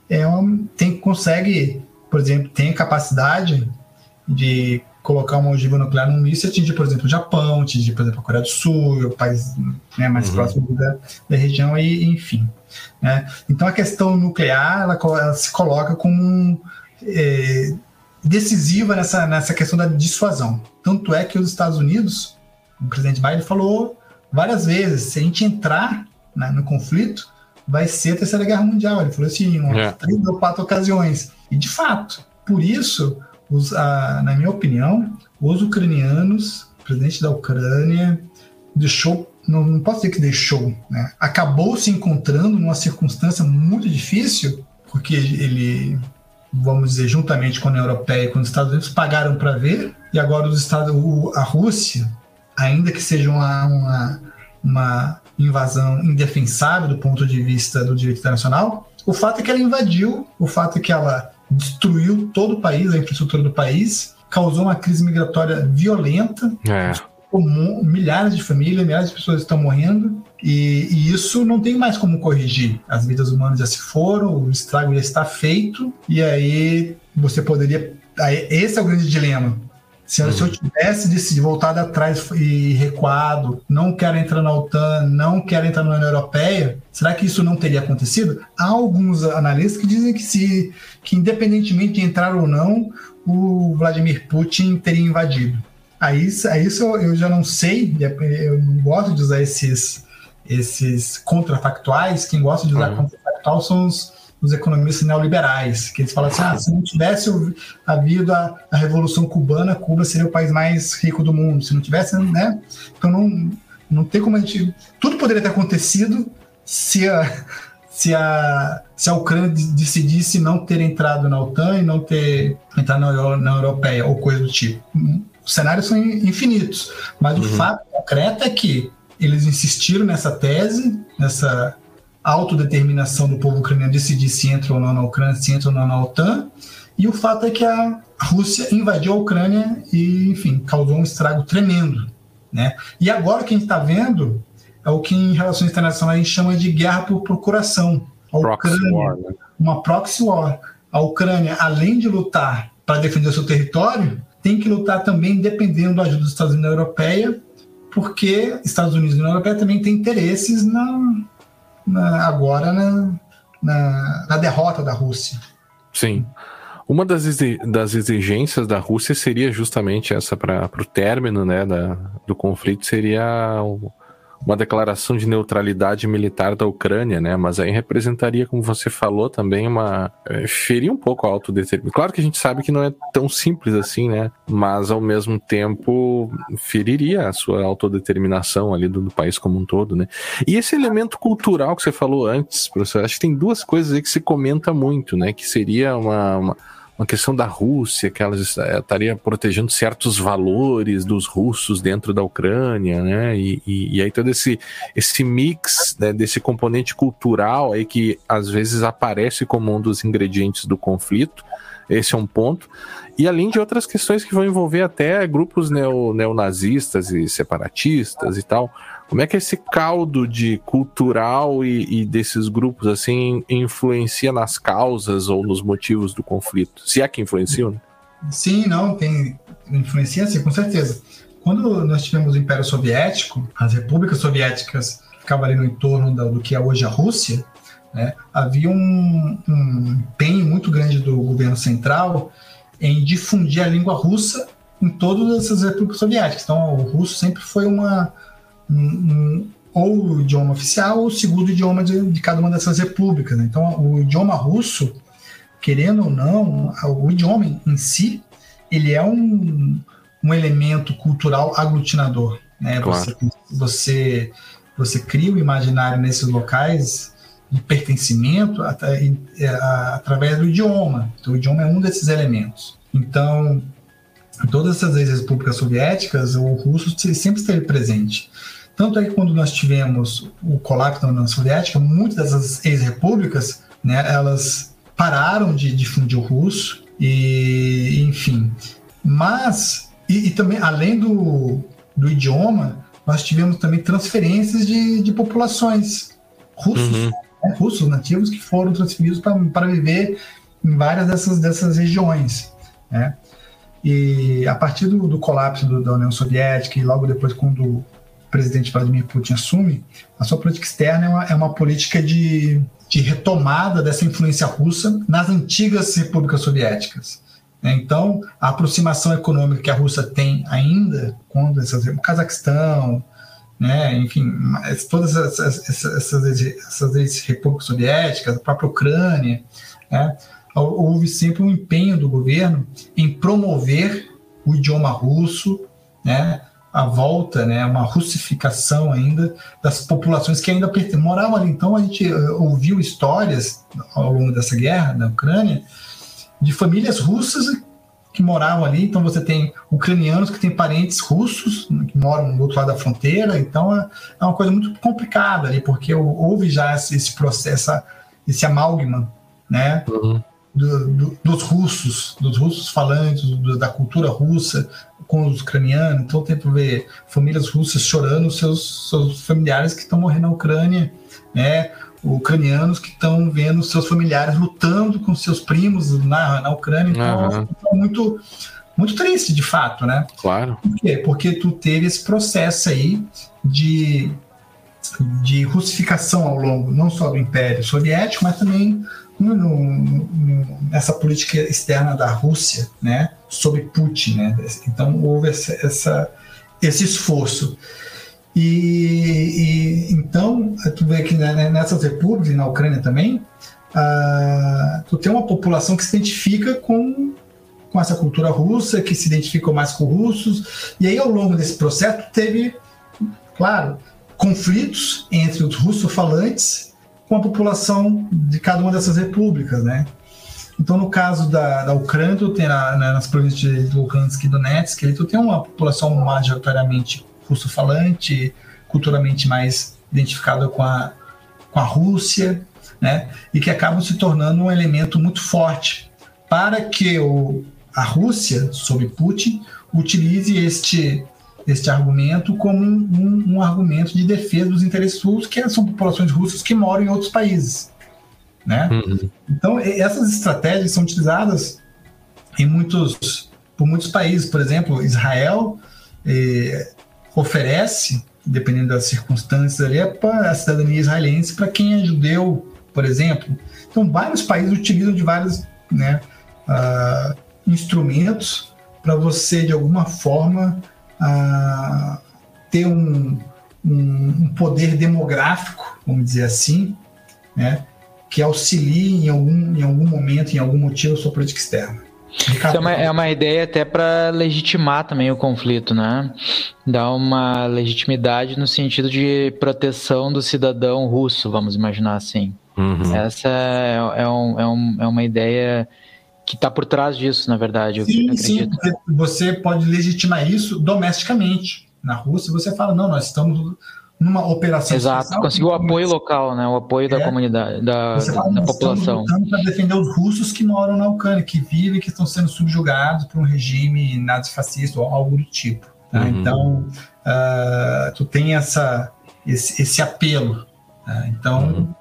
é um, tem, consegue, por exemplo, tem capacidade de colocar uma ogiva nuclear num míssil e atingir, por exemplo, o Japão, atingir, por exemplo, a Coreia do Sul, o país né, mais uhum. próximo da, da região, e enfim. Né? Então a questão nuclear ela, ela se coloca como é, decisiva nessa, nessa questão da dissuasão. Tanto é que os Estados Unidos o presidente Biden falou várias vezes: se a gente entrar né, no conflito, vai ser a Terceira Guerra Mundial. Ele falou assim, em é. três ou quatro ocasiões. E de fato, por isso, os, a, na minha opinião, os ucranianos, o presidente da Ucrânia, deixou, não, não posso dizer que deixou, né? acabou se encontrando numa circunstância muito difícil, porque ele, vamos dizer, juntamente com a União Europeia e com os Estados Unidos, pagaram para ver, e agora os Estados, a Rússia ainda que seja uma, uma, uma invasão indefensável do ponto de vista do direito internacional, o fato é que ela invadiu, o fato é que ela destruiu todo o país, a infraestrutura do país, causou uma crise migratória violenta, é. milhares de famílias, milhares de pessoas estão morrendo, e, e, isso não tem mais como corrigir. As vidas humanas já se foram, o estrago já está feito, e aí você poderia. Aí, esse é o grande dilema. Se, uhum. se eu tivesse decidido voltado atrás e recuado, não quero entrar na OTAN, não quero entrar na União Europeia, será que isso não teria acontecido? Há alguns analistas que dizem que se que independentemente de entrar ou não, o Vladimir Putin teria invadido. Aí, aí isso eu já não sei, eu não gosto de usar esses, esses contrafactuais, quem gosta de usar uhum. contrafactual são os, os economistas neoliberais, que eles falam assim, ah, se não tivesse havido a, a Revolução Cubana, Cuba seria o país mais rico do mundo. Se não tivesse, né? Então não, não tem como a gente... Tudo poderia ter acontecido se a, se a, se a Ucrânia decidisse não ter entrado na OTAN e não ter entrado na, na Europeia, ou coisa do tipo. Os cenários são infinitos, mas uhum. o fato concreto é que eles insistiram nessa tese, nessa autodeterminação do povo ucraniano decidir se entra ou não na Ucrânia, se entra ou não na OTAN. E o fato é que a Rússia invadiu a Ucrânia e, enfim, causou um estrago tremendo. Né? E agora o que a gente está vendo é o que em relações internacionais a gente chama de guerra por procuração. A Ucrânia, war, né? uma proxy war. A Ucrânia, além de lutar para defender o seu território, tem que lutar também dependendo da ajuda dos Estados Unidos e da Europeia, porque Estados Unidos e a União Europeia também têm interesses na, na, agora na, na, na derrota da Rússia. Sim. Uma das, das exigências da Rússia seria justamente essa para o término né, da, do conflito, seria o, uma declaração de neutralidade militar da Ucrânia, né? Mas aí representaria, como você falou, também uma. É, ferir um pouco a autodeterminação. Claro que a gente sabe que não é tão simples assim, né? Mas ao mesmo tempo feriria a sua autodeterminação ali do, do país como um todo, né? E esse elemento cultural que você falou antes, professor, acho que tem duas coisas aí que se comenta muito, né? Que seria uma, uma uma questão da Rússia, que ela estaria protegendo certos valores dos russos dentro da Ucrânia, né? E, e, e aí todo esse, esse mix né, desse componente cultural aí que às vezes aparece como um dos ingredientes do conflito. Esse é um ponto. E além de outras questões que vão envolver até grupos neo, neonazistas e separatistas e tal. Como é que esse caldo de cultural e, e, desses grupos assim influencia nas causas ou nos motivos do conflito? Se é que influenciam? Né? Sim, não, tem influencia sim, com certeza. Quando nós tivemos o Império Soviético, as repúblicas soviéticas ficavam ali no entorno do, do que é hoje a Rússia, né, havia um, um empenho muito grande do governo central em difundir a língua russa em todas essas repúblicas soviéticas. Então, o russo sempre foi uma um, ou o idioma oficial ou o segundo idioma de, de cada uma dessas repúblicas. Né? Então, o idioma russo, querendo ou não, o idioma em si, ele é um, um elemento cultural aglutinador. Né? Claro. Você, você, você cria o imaginário nesses locais de pertencimento é, através do idioma. Então, o idioma é um desses elementos. Então, em todas essas ex-repúblicas soviéticas, o russo sempre esteve presente. Tanto é que quando nós tivemos o colapso da União Soviética, muitas dessas ex-repúblicas, né, elas pararam de difundir o russo e, enfim. Mas, e, e também, além do, do idioma, nós tivemos também transferências de, de populações russos, uhum. né, russos nativos que foram transferidos para viver em várias dessas, dessas regiões. Né? E a partir do, do colapso do, da União Soviética e logo depois, quando presidente Vladimir Putin assume, a sua política externa é uma, é uma política de, de retomada dessa influência russa nas antigas repúblicas soviéticas. Né? Então, a aproximação econômica que a Rússia tem ainda com essas, o Cazaquistão, né, enfim, todas essas, essas, essas, repúblicas soviéticas, a própria Ucrânia, né, houve sempre um empenho do governo em promover o idioma russo, né, a volta, né, uma russificação ainda das populações que ainda moravam ali. Então a gente eh, ouviu histórias ao longo dessa guerra na Ucrânia de famílias russas que moravam ali. Então você tem ucranianos que têm parentes russos que moram do outro lado da fronteira. Então é, é uma coisa muito complicada ali, porque houve já esse processo, esse amálgama, né? Uhum. Do, do, dos russos, dos russos falantes, do, da cultura russa, com os ucranianos, então tem para ver famílias russas chorando seus, seus familiares que estão morrendo na Ucrânia, né? Ucranianos que estão vendo seus familiares lutando com seus primos na, na Ucrânia, então uhum. muito muito triste de fato, né? Claro. Por quê? Porque tu teve esse processo aí de de russificação ao longo não só do Império Soviético, mas também no, no, nessa política externa da Rússia, né, sobre Putin, né? Então houve essa, essa esse esforço. E, e, então tu vê que né, nessas repúblicas, na Ucrânia também, uh, tu tem uma população que se identifica com com essa cultura russa, que se identificam mais com russos, e aí ao longo desse processo teve, claro, conflitos entre os russofalantes com a população de cada uma dessas repúblicas, né? Então, no caso da, da Ucrânia, tu tem na, na, nas províncias de Lugansk e Donetsk, ali tu tem uma população majoritariamente russo-falante, culturalmente mais identificada com a, com a Rússia, né? E que acabam se tornando um elemento muito forte para que o, a Rússia, sob Putin, utilize este este argumento como um, um, um, argumento de defesa dos interesses russos, que são populações russas que moram em outros países. Né? Uhum. Então, essas estratégias são utilizadas em muitos, por muitos países. Por exemplo, Israel eh, oferece, dependendo das circunstâncias, ali, a cidadania israelense para quem é judeu, por exemplo. Então, vários países utilizam de vários né, uh, instrumentos para você, de alguma forma, uh, ter um, um, um, poder demográfico, vamos dizer assim, né, que auxilie em algum, em algum momento, em algum motivo, a sua política externa. Isso é uma, é uma ideia até para legitimar também o conflito, né? Dar uma legitimidade no sentido de proteção do cidadão russo, vamos imaginar assim. Uhum. Essa é, é, um, é, um, é uma ideia que está por trás disso, na verdade. Sim, sim. Você pode legitimar isso domesticamente. Na Rússia, você fala, não, nós estamos numa operação. Exato, especial, conseguiu o apoio local, né? O apoio é, da comunidade, da, fala, da população. para defender os russos que moram na Ucrânia, que vivem, que estão sendo subjugados por um regime nazifascista ou algo do tipo. Tá? Uhum. Então, uh, tu tem essa, esse, esse apelo. Tá? Então. Uhum.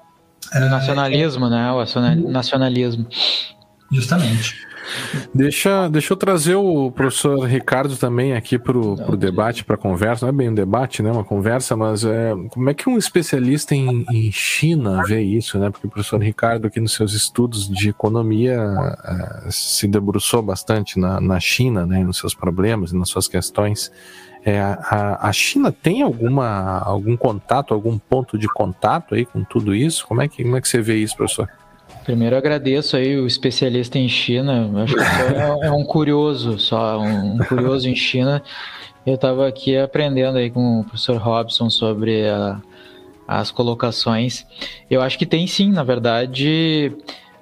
Uh, nacionalismo, é, né? O nacionalismo. Justamente. Deixa, deixa eu trazer o professor Ricardo também aqui para o debate, para a conversa. Não é bem um debate, né? Uma conversa, mas é, como é que um especialista em, em China vê isso, né? Porque o professor Ricardo, aqui nos seus estudos de economia, é, se debruçou bastante na, na China, né? Nos seus problemas nas suas questões. É, a, a China tem alguma, algum contato, algum ponto de contato aí com tudo isso? Como é que, como é que você vê isso, professor? Primeiro agradeço aí o especialista em China. Acho que é, é um curioso, só um curioso em China. Eu estava aqui aprendendo aí com o professor Robson sobre a, as colocações. Eu acho que tem sim, na verdade,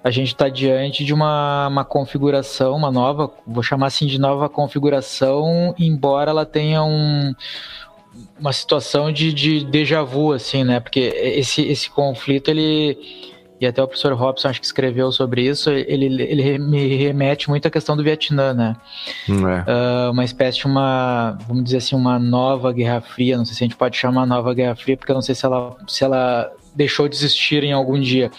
a gente está diante de uma, uma configuração, uma nova, vou chamar assim de nova configuração, embora ela tenha um, uma situação de, de déjà vu, assim, né? Porque esse, esse conflito, ele e até o professor Robson acho que escreveu sobre isso, ele, ele me remete muito à questão do Vietnã, né? É. Uh, uma espécie de uma, vamos dizer assim, uma nova Guerra Fria, não sei se a gente pode chamar nova Guerra Fria, porque eu não sei se ela, se ela deixou de existir em algum dia.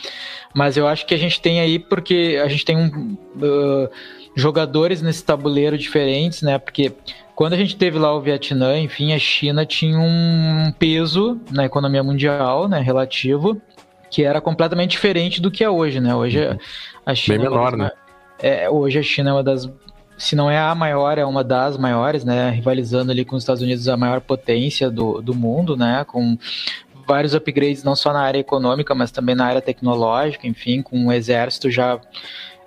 Mas eu acho que a gente tem aí, porque a gente tem um, uh, jogadores nesse tabuleiro diferentes, né? Porque quando a gente teve lá o Vietnã, enfim, a China tinha um peso na economia mundial, né, relativo, que era completamente diferente do que é hoje, né? Hoje uhum. a China. Bem menor, é né? É, hoje a China é uma das. Se não é a maior, é uma das maiores, né? Rivalizando ali com os Estados Unidos, a maior potência do, do mundo, né? Com vários upgrades, não só na área econômica, mas também na área tecnológica, enfim, com um exército já.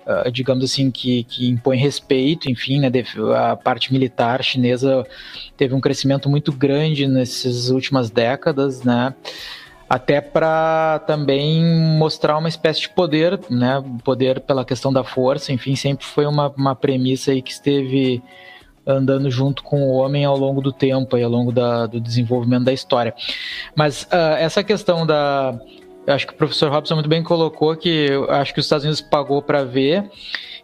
Uh, digamos assim, que, que impõe respeito, enfim, né, a parte militar chinesa teve um crescimento muito grande nessas últimas décadas, né, até para também mostrar uma espécie de poder, né? Poder pela questão da força, enfim, sempre foi uma, uma premissa aí que esteve andando junto com o homem ao longo do tempo e ao longo da, do desenvolvimento da história. Mas uh, essa questão da. Acho que o professor Robson muito bem colocou que acho que os Estados Unidos pagou para ver,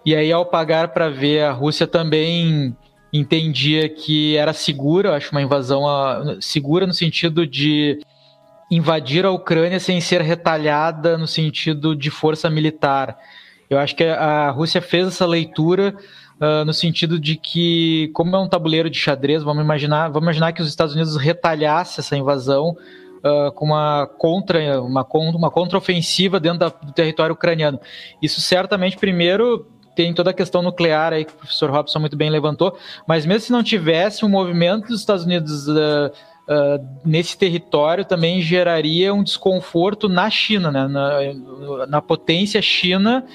e aí ao pagar para ver, a Rússia também entendia que era segura, acho uma invasão uh, segura no sentido de invadir a Ucrânia sem ser retalhada no sentido de força militar. Eu acho que a Rússia fez essa leitura uh, no sentido de que, como é um tabuleiro de xadrez, vamos imaginar, vamos imaginar que os Estados Unidos retalhasse essa invasão uh, com uma contra, uma, uma contraofensiva dentro da, do território ucraniano. Isso certamente, primeiro, tem toda a questão nuclear aí que o professor Robson muito bem levantou, mas mesmo se não tivesse um movimento dos Estados Unidos uh, uh, nesse território também geraria um desconforto na China, né? na, na potência China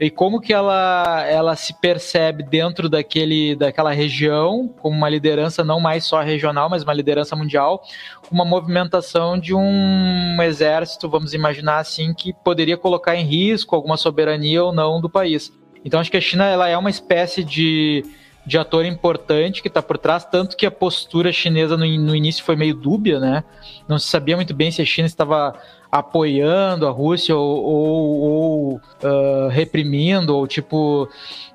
e como que ela, ela se percebe dentro daquele, daquela região como uma liderança não mais só regional, mas uma liderança mundial, uma movimentação de um exército, vamos imaginar assim, que poderia colocar em risco alguma soberania ou não do país. Então acho que a China ela é uma espécie de de ator importante que está por trás, tanto que a postura chinesa no, no, início foi meio dúbia, né? Não se sabia muito bem se a China estava apoiando a Rússia ou, ou, ou uh, reprimindo, ou tipo.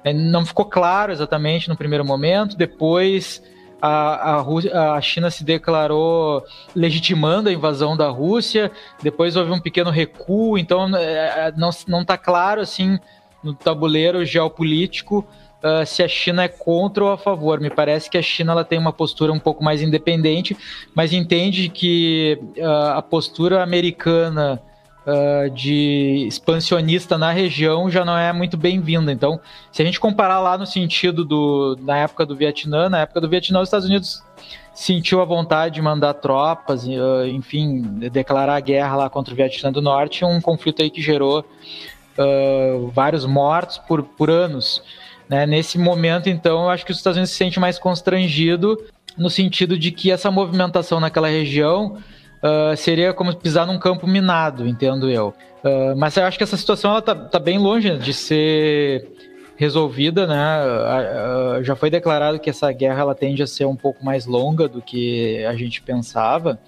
É, não ficou claro exatamente no primeiro momento. Depois a, a, Rússia, a China se declarou legitimando a invasão da Rússia, depois houve um pequeno recuo, então é, é, não está claro assim no tabuleiro geopolítico uh, se a China é contra ou a favor. Me parece que a China ela tem uma postura um pouco mais independente, mas entende que uh, a postura americana uh, de expansionista na região já não é muito bem-vinda. Então, se a gente comparar lá no sentido do na época do Vietnã, na época do Vietnã, os Estados Unidos sentiu a vontade de mandar tropas, enfim, declarar guerra lá contra o Vietnã do Norte, um conflito aí que gerou uh, vários mortos por, por anos. Né? Nesse momento, então, eu acho que os Estados Unidos se sente mais constrangido no sentido de que essa movimentação naquela região uh, seria como pisar num campo minado, entendo eu. Uh, mas eu acho que essa situação ela tá, tá bem longe de ser resolvida, né? Uh, já foi declarado que essa guerra ela tende a ser um pouco mais longa do que a gente pensava,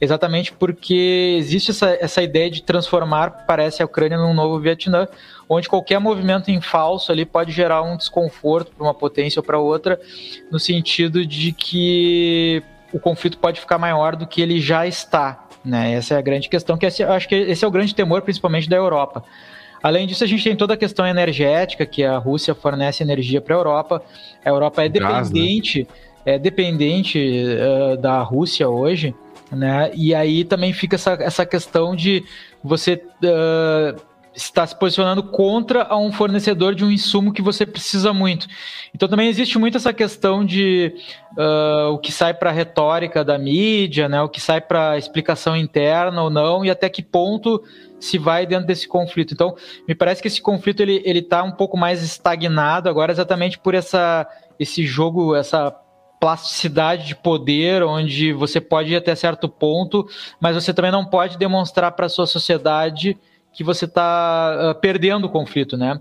exatamente porque existe essa, essa ideia de transformar, parece, a Ucrânia num novo Vietnã, onde qualquer movimento em falso ali pode gerar um desconforto para uma potência ou para outra, no sentido de que o conflito pode ficar maior do que ele já está. Né? Essa é a grande questão, que esse, acho que esse é o grande temor, principalmente da Europa. Além disso, a gente tem toda a questão energética, que a Rússia fornece energia para a Europa. A Europa é dependente, Gás, né? é dependente uh, da Rússia hoje, né? E aí também fica essa, essa questão de você uh, está se posicionando contra um fornecedor de um insumo que você precisa muito. Então também existe muito essa questão de uh, o que sai para a retórica da mídia, né, o que sai para explicação interna ou não, e até que ponto se vai dentro desse conflito. Então, me parece que esse conflito ele está um pouco mais estagnado agora, exatamente por essa esse jogo, essa plasticidade de poder, onde você pode ir até certo ponto, mas você também não pode demonstrar para a sua sociedade que você está uh, ah, perdendo o conflito, né?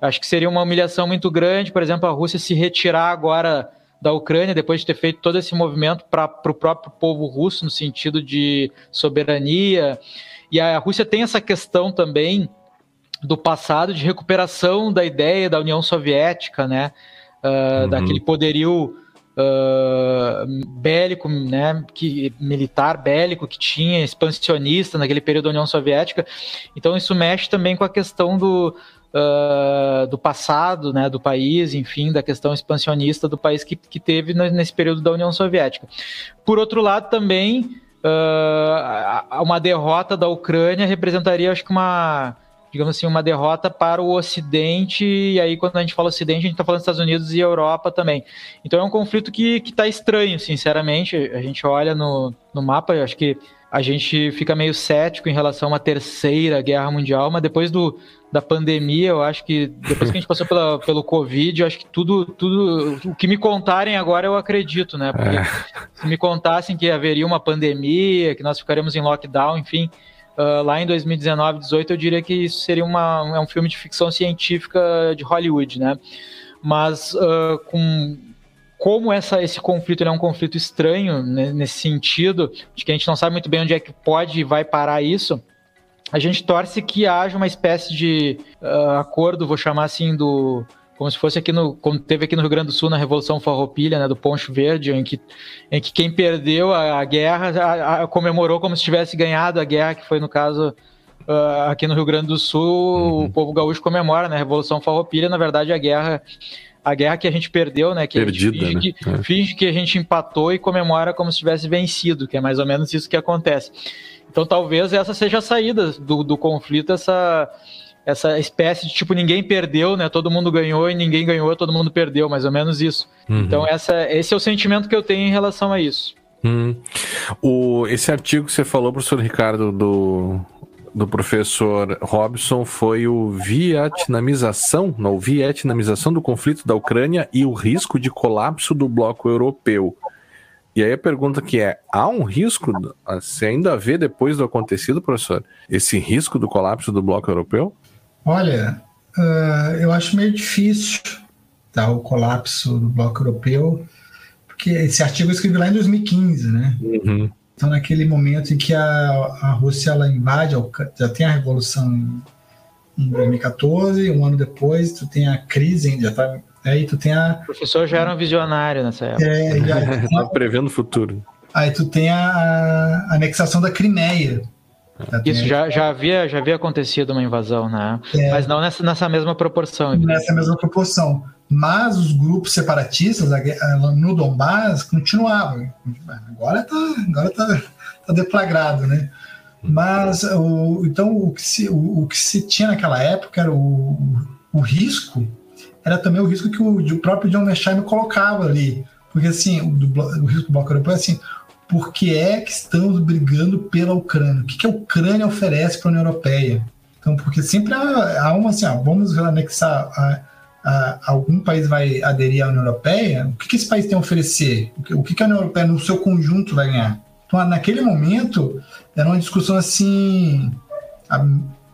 Acho que seria uma humilhação muito grande, por exemplo, a Rússia se retirar agora da Ucrânia, depois de ter feito todo esse movimento para o próprio povo russo, no sentido de soberania. E a Rússia tem essa questão também do passado de recuperação da ideia da União Soviética, né? Uh, uhum. Daquele poderio bélico, né, que, militar bélico que tinha, expansionista naquele período da União Soviética. Então isso mexe também com a questão do, uh, do passado né, do país, enfim, da questão expansionista do país que, que teve nesse período da União Soviética. Por outro lado, também uh, uma derrota da Ucrânia representaria, acho que uma digamos assim, uma derrota para o Ocidente, e aí quando a gente fala Ocidente, a gente está falando dos Estados Unidos e Europa também. Então é um conflito que está estranho, sinceramente, a gente olha no, no mapa, eu acho que a gente fica meio cético em relação a uma terceira guerra mundial, mas depois do, da pandemia, eu acho que depois que a gente passou pela, pelo Covid, eu acho que tudo, tudo, o que me contarem agora eu acredito, né? Porque é. se me contassem que haveria uma pandemia, que nós ficaremos em lockdown, enfim, uh, lá em 2019, 18, eu diria que isso seria uma, é um filme de ficção científica de Hollywood, né? Mas uh, com como essa, esse conflito é um conflito estranho né, nesse sentido, de que a gente não sabe muito bem onde é que pode e vai parar isso, a gente torce que haja uma espécie de uh, acordo, vou chamar assim, do, como se fosse aqui no, como teve aqui no Rio Grande do Sul na Revolução Farroupilha, né, do Poncho Verde, em que, em que quem perdeu a, a guerra a, a, comemorou como se tivesse ganhado a guerra, que foi no caso uh, aqui no Rio Grande do Sul, uhum. o povo gaúcho comemora, né, a Revolução Farroupilha, na verdade a guerra a guerra que a gente perdeu, né, que Perdida, finge, né? Que, é. finge que a gente empatou e comemora como se tivesse vencido, que é mais ou menos isso que acontece. Então talvez essa seja a saída do, do conflito, essa essa espécie de tipo ninguém perdeu, né? Todo mundo ganhou e ninguém ganhou, todo mundo perdeu, mais ou menos isso. Uhum. Então essa, esse é o sentimento que eu tenho em relação a isso. Hum. O, esse artigo que você falou, professor Ricardo, do, do professor Robson, foi o vietnamização, não, vietnamização do conflito da Ucrânia e o risco de colapso do bloco europeu. E aí a pergunta que é, há um risco, se ainda vê depois do acontecido, professor, esse risco do colapso do bloco europeu? Olha, uh, eu acho meio difícil tá, o colapso do bloco europeu, porque esse artigo eu escrevi lá em 2015, né? Uhum. Então, naquele momento em que a, a Rússia ela invade, já tem a revolução em, em 2014, um ano depois, tu tem a crise, já está Aí tu tem a. O professor já era um visionário nessa época. É, já, tá prevendo o futuro. Aí tu tem a, a anexação da Crimeia. Isso já, já, havia, já havia acontecido uma invasão, né? É, Mas não nessa, nessa mesma proporção. Nessa mesma proporção. Mas os grupos separatistas no Donbass continuavam. Agora está agora tá, tá deflagrado, né? Mas o, então o que, se, o, o, que se tinha naquela época era o, o risco, era também o risco que o, o próprio John Mearsheimer colocava ali. Porque assim, o, do, o risco do bloco europeu é assim, por que é que estamos brigando pela Ucrânia? O que, que a Ucrânia oferece para a União Europeia? Então, porque sempre há, há uma assim, ó, vamos anexar, a, a, algum país vai aderir à União Europeia, o que, que esse país tem a oferecer? O que, o que a União Europeia, no seu conjunto, vai ganhar? Então, naquele momento, era uma discussão assim,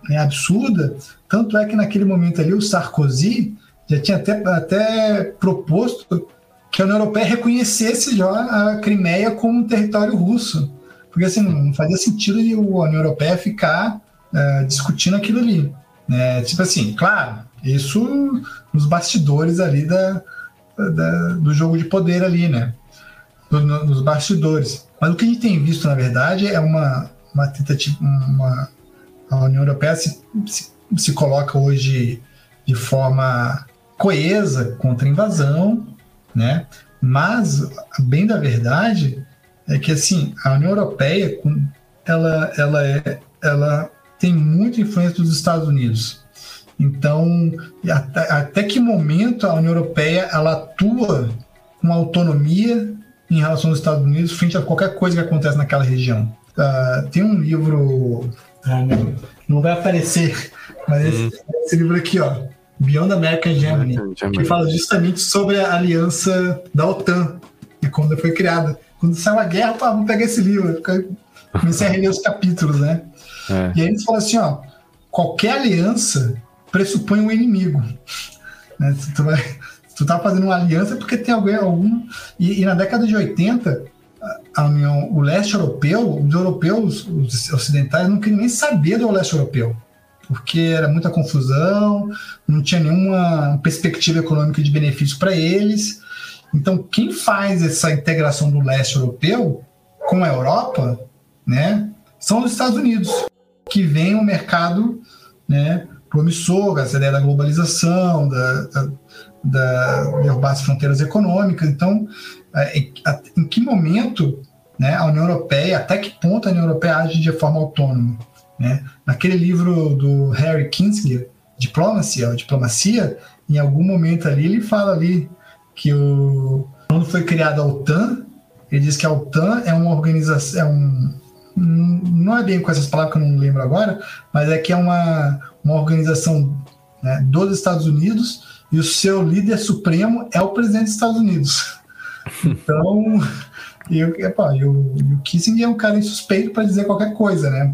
né, absurda, tanto é que naquele momento ali o Sarkozy já tinha até, até proposto que a União Europeia reconhecesse já a Crimeia como um território russo. Porque assim, não fazia sentido a União Europeia ficar uh, discutindo aquilo ali. Né? Tipo assim, claro, isso nos bastidores ali da, da do jogo de poder ali, né? nos bastidores. Mas o que a gente tem visto, na verdade, é uma, uma tentativa. Uma, a União Europeia se, se, se coloca hoje de forma coesa contra a invasão, né? Mas, bem da verdade, é que assim, a União Europeia, ela, ela, é, ela tem muita influência dos Estados Unidos. Então, até, até que momento a União Europeia ela atua com autonomia em relação aos Estados Unidos frente a qualquer coisa que acontece naquela região? Uh, tem um livro, uh, não vai aparecer, mas esse, esse uhum. livro aqui, ó, Beyond America Germany, que fala justamente sobre a aliança da OTAN e quando foi criada. Quando saiu a guerra, pá, vamos pegar esse livro. Comecei a reler os capítulos, né? É. E aí eles falam assim, ó, qualquer aliança pressupõe um inimigo. Né? Se tu, vai, se tu tá fazendo uma aliança é porque tem alguém, algum... E, e na década de 80, a União, o leste europeu, os europeus, os ocidentais, não queriam nem saber do leste europeu porque era muita confusão, não tinha nenhuma perspectiva econômica de benefício para eles. Então, quem faz essa integração do leste europeu com a Europa, né, são os Estados Unidos, que vem um mercado, né, promissor, essa ideia da globalização, da, da, da derrubar as fronteiras econômicas. Então, em, em que momento né, a União Europeia, até que ponto a União Europeia age de forma autônoma? Né? Naquele livro do Harry Kissinger, Diplomacy, a Diplomacia, em algum momento ali ele fala ali que o, quando foi criada a OTAN, ele diz que a OTAN é uma organização, é um, não é bem com essas palavras que eu não lembro agora, mas é que é uma, uma organização né, dos Estados Unidos e o seu líder supremo é o presidente dos Estados Unidos. Então, eu, epa, eu, o Kissinger é um cara insuspeito para dizer qualquer coisa, né?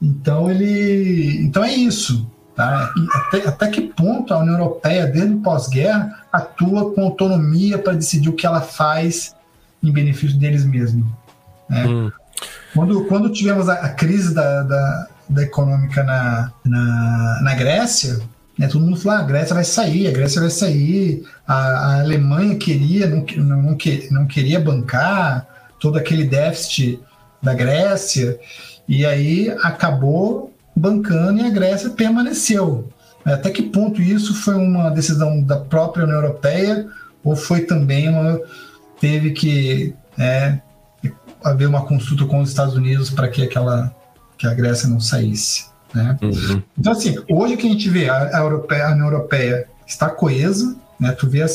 Então ele, então é isso, tá? Até, até, que ponto a União Europeia, desde o pós-guerra, atua com autonomia para decidir o que ela faz em benefício deles mesmos? Né? Hum. Quando, quando tivemos a, a crise da, da, da, econômica na, na, na Grécia, né, todo mundo falou: ah, a Grécia vai sair, a Grécia vai sair, a, a Alemanha queria, não, não, não, não queria bancar todo aquele déficit da Grécia. E aí acabou bancando e a Grécia permaneceu. Até que ponto isso foi uma decisão da própria União Europeia ou foi também uma teve que é, haver uma consulta com os Estados Unidos para que aquela que a Grécia não saísse, né? Uhum. Então assim, hoje que a gente vê a, a, Europeia, a União Europeia está coesa, né? Tu vê a,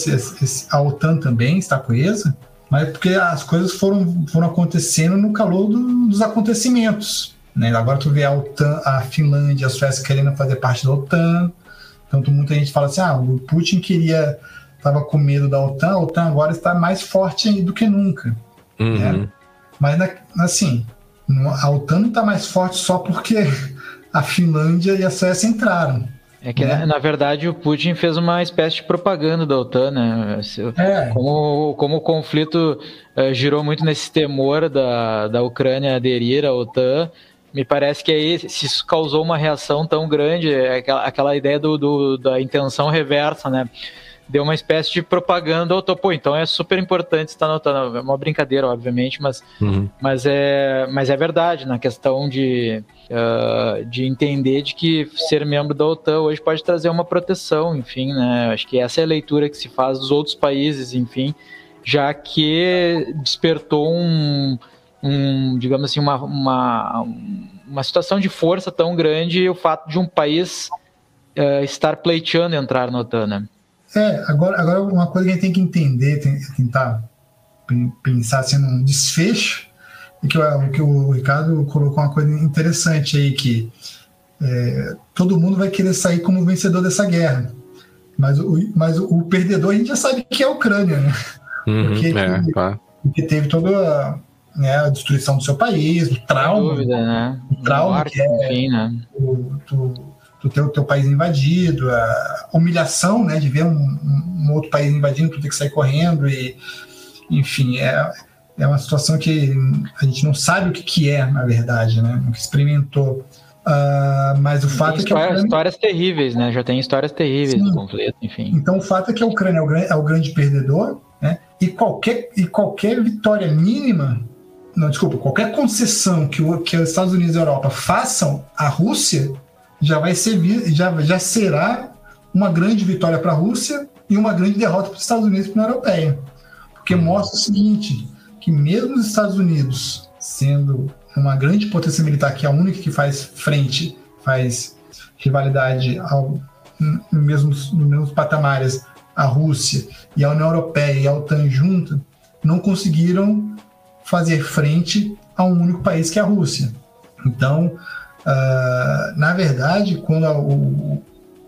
a OTAN também está coesa, mas porque as coisas foram, foram acontecendo no calor do, dos acontecimentos. Né? Agora tu vê a OTAN, a Finlândia, a Suécia querendo fazer parte da OTAN. Então muita gente fala assim, ah, o Putin queria, estava com medo da OTAN, a OTAN agora está mais forte do que nunca. Uhum. Né? Mas assim, a OTAN não está mais forte só porque a Finlândia e a Suécia entraram. É que, né? na verdade, o Putin fez uma espécie de propaganda da OTAN, né? É. Como, como o conflito uh, girou muito nesse temor da, da Ucrânia aderir à OTAN, me parece que aí, se isso causou uma reação tão grande, é aquela, aquela ideia do, do, da intenção reversa, né? deu uma espécie de propaganda ao topo. Então é super importante estar notando. É uma brincadeira, obviamente, mas, uhum. mas, é, mas é verdade na questão de, uh, de entender de que ser membro da OTAN hoje pode trazer uma proteção, enfim, né? Acho que essa é a leitura que se faz dos outros países, enfim, já que despertou um, um digamos assim, uma, uma uma situação de força tão grande o fato de um país uh, estar pleiteando entrar na OTAN, né? É, agora, agora uma coisa que a gente tem que entender, tentar pensar assim num desfecho, é que o, que o Ricardo colocou uma coisa interessante aí, que é, todo mundo vai querer sair como vencedor dessa guerra. Mas o, mas o, o perdedor a gente já sabe que é a Ucrânia, né? Uhum, porque, é, que, porque teve toda né, a destruição do seu país, o trauma. Dúvida, né? O trauma que é enfim, né? o, do, do teu, teu país invadido, a humilhação né, de ver um, um, outro país invadindo, tu ter que sair correndo e enfim, é, é uma situação que a gente não sabe o que, que é, na verdade, né? Nunca experimentou. Uh, mas o fato é que. Ucrânia... Histórias terríveis, né? Já tem histórias terríveis Sim. do conflito, enfim. Então o fato é que a Ucrânia é o grande, é o grande perdedor, né? E qualquer, e qualquer vitória mínima, não, desculpa, qualquer concessão que, o, que os Estados Unidos e a Europa façam à Rússia já vai ser já, já será uma grande vitória para a Rússia e uma grande derrota para os Estados Unidos e para a União Europeia. Porque mostra o seguinte, que mesmo os Estados Unidos sendo uma grande potência militar, que é a única que faz frente, faz rivalidade ao, no mesmos, nos mesmos patamares a Rússia e a União Europeia e a OTAN junto, não conseguiram fazer frente a um único país que é a Rússia. Então, uh, na verdade, quando a, o,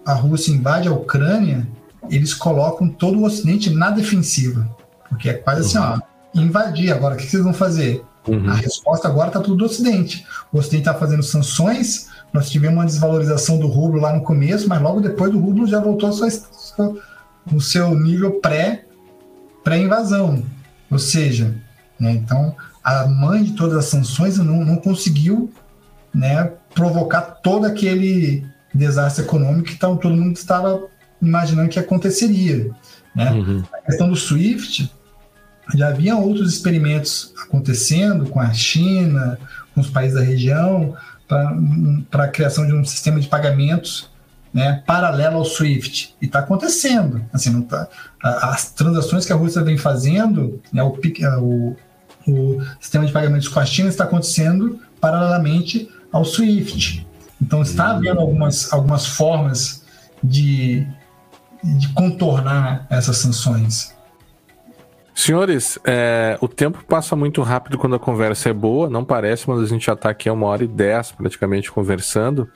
a Rússia invade a Ucrânia, eles colocam todo o Ocidente na defensiva. Porque é quase assim, ó, invadir. Agora, o que vocês vão fazer? Uhum. A resposta agora está tudo do Ocidente. O Ocidente está fazendo sanções, nós tivemos uma desvalorização do rublo lá no começo, mas logo depois do rublo já voltou no seu nível pré, pré-invasão. Ou seja, né, então a mãe de todas as sanções não, não conseguiu né, provocar todo aquele desastre econômico que todo mundo estava imaginando que aconteceria. Né? Uhum. A questão do SWIFT, já havia outros experimentos acontecendo com a China, com os países da região, para a criação de um sistema de pagamentos né, paralelo ao SWIFT. E está acontecendo. Assim, não tá, as transações que a Rússia vem fazendo, né, o, o, o sistema de pagamentos com a China está acontecendo paralelamente ao SWIFT. Então está havendo algumas, algumas formas de, de contornar essas sanções. Senhores, é, o tempo passa muito rápido quando a conversa é boa, não parece, mas a gente já está aqui há uma hora e dez praticamente conversando.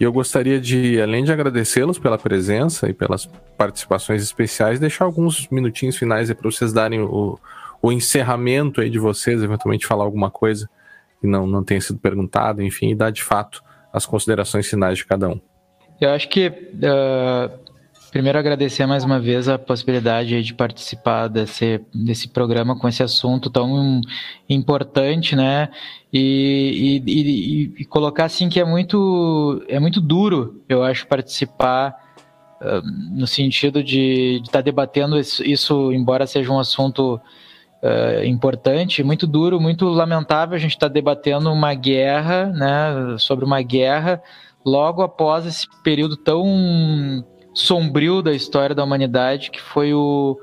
E eu gostaria de, além de agradecê-los pela presença e pelas participações especiais, deixar alguns minutinhos finais para vocês darem o, o encerramento aí de vocês, eventualmente falar alguma coisa que não, não tenha sido perguntado, enfim, e dar de fato as considerações finais de cada um. Eu acho que uh, Primeiro, agradecer mais uma vez a possibilidade de participar desse, desse programa com esse assunto tão importante, né? E, e, e, e colocar assim que é muito, é muito duro, eu acho, participar uh, no sentido de estar tá debatendo isso, isso, embora seja um assunto uh, importante, muito duro, muito lamentável a gente estar tá debatendo uma guerra, né? Sobre uma guerra logo após esse período tão sombrio da história da humanidade, que foi o,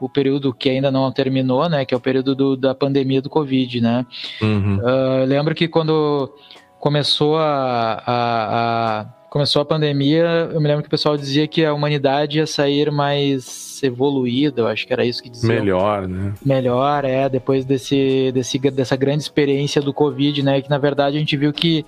o período que ainda não terminou, né? Que é o período do, da pandemia do Covid, né? Uhum. Uh, lembro que quando começou a, a, a, começou a pandemia, eu me lembro que o pessoal dizia que a humanidade ia sair mais evoluída, eu acho que era isso que dizia. Melhor, né? Melhor, é, depois desse, desse, dessa grande experiência do Covid, né? Que na verdade a gente viu que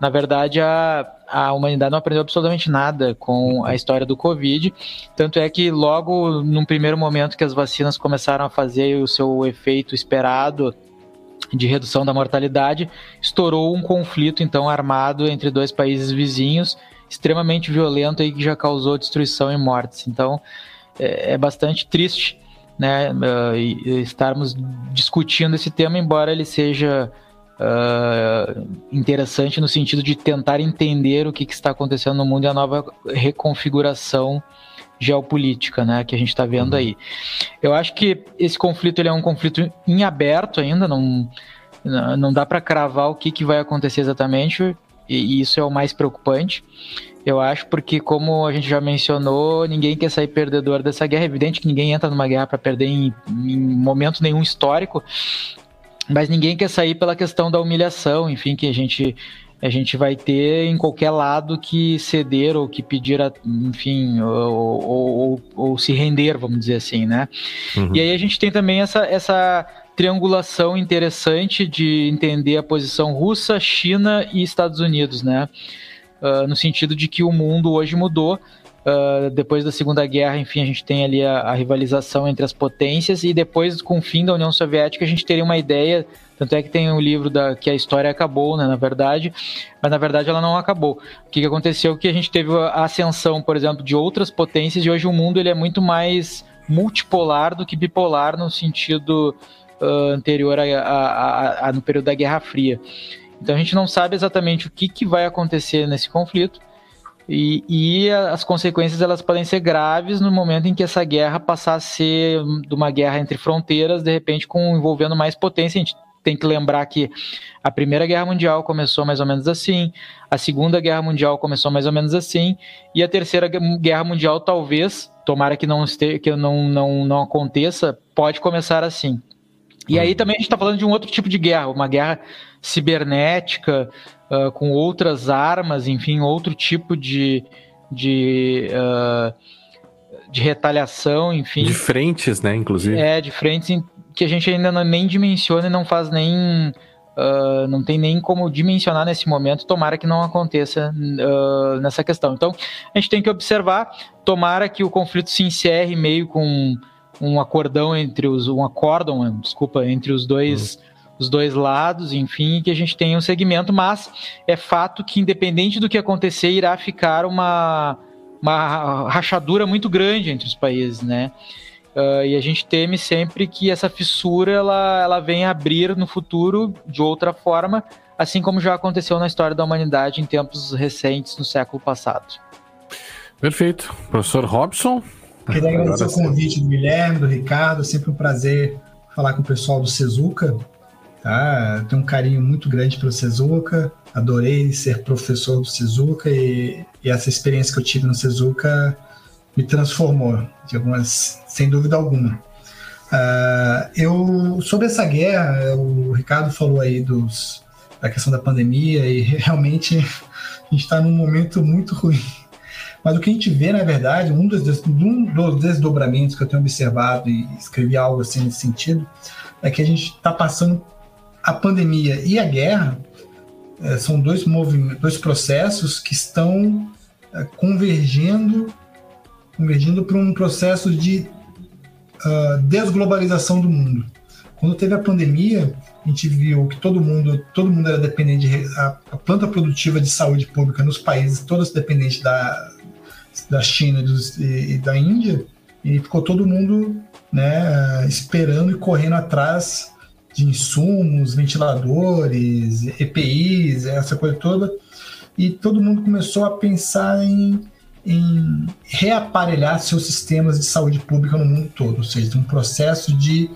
na verdade, a, a humanidade não aprendeu absolutamente nada com a história do Covid. Tanto é que, logo num primeiro momento que as vacinas começaram a fazer o seu efeito esperado de redução da mortalidade, estourou um conflito então armado entre dois países vizinhos, extremamente violento e que já causou destruição e mortes. Então, é, é bastante triste né, uh, estarmos discutindo esse tema, embora ele seja uh, interessante no sentido de tentar entender o que, que, está acontecendo no mundo e a nova reconfiguração geopolítica, né, que a gente está vendo uhum. aí. Eu acho que esse conflito ele é um conflito em aberto ainda, não, não dá para cravar o que, que vai acontecer exatamente, e, isso é o mais preocupante. Eu acho porque, como a gente já mencionou, ninguém quer sair perdedor dessa guerra. É evidente que ninguém entra numa guerra para perder em, em momento nenhum histórico, mas ninguém quer sair pela questão da humilhação, enfim, que a gente a gente vai ter em qualquer lado que ceder ou que pedir, a, enfim, ou, ou, ou, ou, se render, vamos dizer assim, né? Uhum. E aí a gente tem também essa, essa triangulação interessante de entender a posição russa, China e Estados Unidos, né? Uh, no sentido de que o mundo hoje mudou. Uh, depois da Segunda Guerra, enfim, a gente tem ali a, a, rivalização entre as potências e depois, com o fim da União Soviética, a gente teria uma ideia tanto é que tem um livro da, que a história acabou, né, na verdade, mas na verdade ela não acabou. O que, que aconteceu? Que a gente teve a ascensão, por exemplo, de outras potências e hoje o mundo ele é muito mais multipolar do que bipolar no sentido uh, anterior a, a, a, no período da Guerra Fria. Então a gente não sabe exatamente o que, que vai acontecer nesse conflito e, e, as consequências elas podem ser graves no momento em que essa guerra passar a ser de uma guerra entre fronteiras, de repente com envolvendo mais potência. A gente tem que lembrar que a Primeira Guerra Mundial começou mais ou menos assim, a Segunda Guerra Mundial começou mais ou menos assim, e a Terceira Guerra Mundial talvez, tomara que não, este, que não, não, não aconteça, pode começar assim. E aí também a gente está falando de um outro tipo de guerra, uma guerra cibernética, uh, com outras armas, enfim, outro tipo de, de, uh, de retaliação, enfim. De frentes, né, inclusive. É, de frentes que a gente ainda não, nem dimensiona e não faz nem. Uh, não tem nem como dimensionar nesse momento, tomara que não aconteça uh, nessa questão. Então, a gente tem que observar, tomara que o conflito se encerre meio com um acordão entre os. um acórdão, desculpa, entre os dois. Uhum. Os dois lados, enfim, que a gente tenha um segmento, mas é fato que, independente do que acontecer, irá ficar uma, uma rachadura muito grande entre os países, né? Uh, e a gente teme sempre que essa fissura ela, ela venha abrir no futuro de outra forma, assim como já aconteceu na história da humanidade em tempos recentes, no século passado. Perfeito. Professor Robson. Queria agradecer o convite do Guilherme, do Ricardo, sempre um prazer falar com o pessoal do Sezuca. Tá? Tenho um carinho muito grande pelo Sezuca, adorei ser professor do Sezuca e, e essa experiência que eu tive no Sezuca me transformou, de algumas, sem dúvida alguma. Uh, eu sobre essa guerra, o Ricardo falou aí dos, da questão da pandemia e realmente a gente está num momento muito ruim. Mas o que a gente vê, na verdade, um dos, um dos desdobramentos que eu tenho observado e escrevi algo assim nesse sentido, é que a gente está passando a pandemia e a guerra é, são dois movimentos, dois processos que estão é, convergendo convergindo para um processo de uh, desglobalização do mundo. Quando teve a pandemia, a gente viu que todo mundo, todo mundo era dependente de a, a planta produtiva de saúde pública nos países, todas dependentes da, da China e, e da Índia, e ficou todo mundo né, esperando e correndo atrás de insumos, ventiladores, EPIs, essa coisa toda, e todo mundo começou a pensar em em reaparelhar seus sistemas de saúde pública no mundo todo, ou seja, um processo de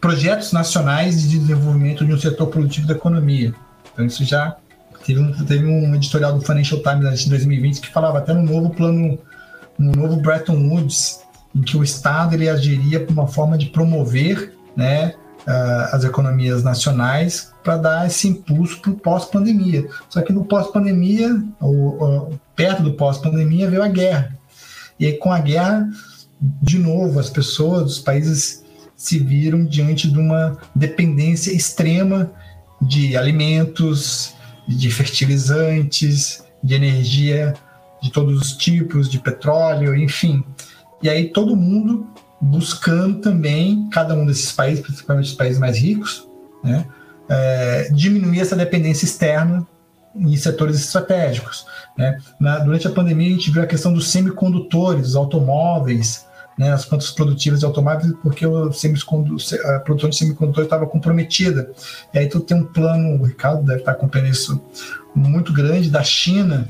projetos nacionais de desenvolvimento de um setor produtivo da economia. Então isso já teve um, teve um editorial do Financial Times em 2020 que falava até no novo plano, no novo Bretton Woods, em que o Estado ele agiria por uma forma de promover, né, uh, as economias nacionais para dar esse impulso para o pós-pandemia. Só que no pós-pandemia, ou, ou, perto do pós-pandemia, veio a guerra. E aí, com a guerra, de novo, as pessoas, os países se viram diante de uma dependência extrema de alimentos, de fertilizantes, de energia de todos os tipos, de petróleo, enfim. E aí todo mundo buscando também, cada um desses países, principalmente os países mais ricos, né, é, diminuir essa dependência externa em setores estratégicos. Né? Na, durante a pandemia, a gente viu a questão dos semicondutores, dos automóveis, né, as plantas produtivas de automóveis, porque o a produção de semicondutores estava comprometida. E aí tu tem um plano, o Ricardo deve estar acompanhando isso, muito grande da China,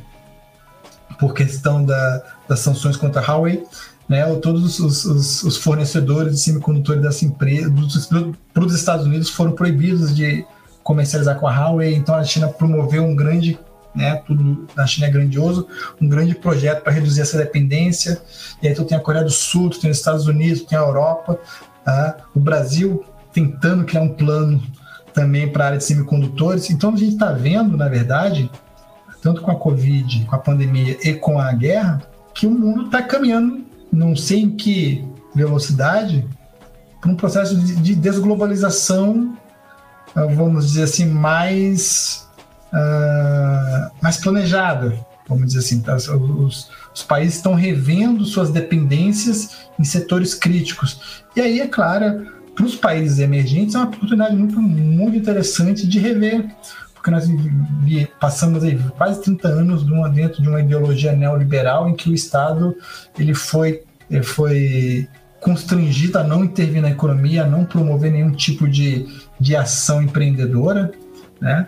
por questão da, das sanções contra a Huawei, né, todos os, os, os, fornecedores de semicondutores dessa empresa para os Estados Unidos foram proibidos de comercializar com a Huawei, então a China promoveu um grande, né, tudo na China é grandioso, um grande projeto para reduzir essa dependência, e aí tu tem a Coreia do Sul, tu tem os Estados Unidos, tu tem a Europa, tá? o Brasil tentando criar um plano também para a área de semicondutores, então a gente está vendo, na verdade, tanto com a Covid, com a pandemia e com a guerra, que o mundo está caminhando, não sei em que velocidade, para um processo de desglobalização, ah, vamos dizer assim, mais, uh, mais planejada, vamos dizer assim. Tá? Os, os países estão revendo suas dependências em setores críticos. E aí, é claro, para os países emergentes é uma oportunidade muito, muito interessante de rever, porque nós passamos aí quase 30 anos dentro de uma ideologia neoliberal em que o Estado ele foi, ele foi constrangido a não intervir na economia, a não promover nenhum tipo de, de ação empreendedora, né?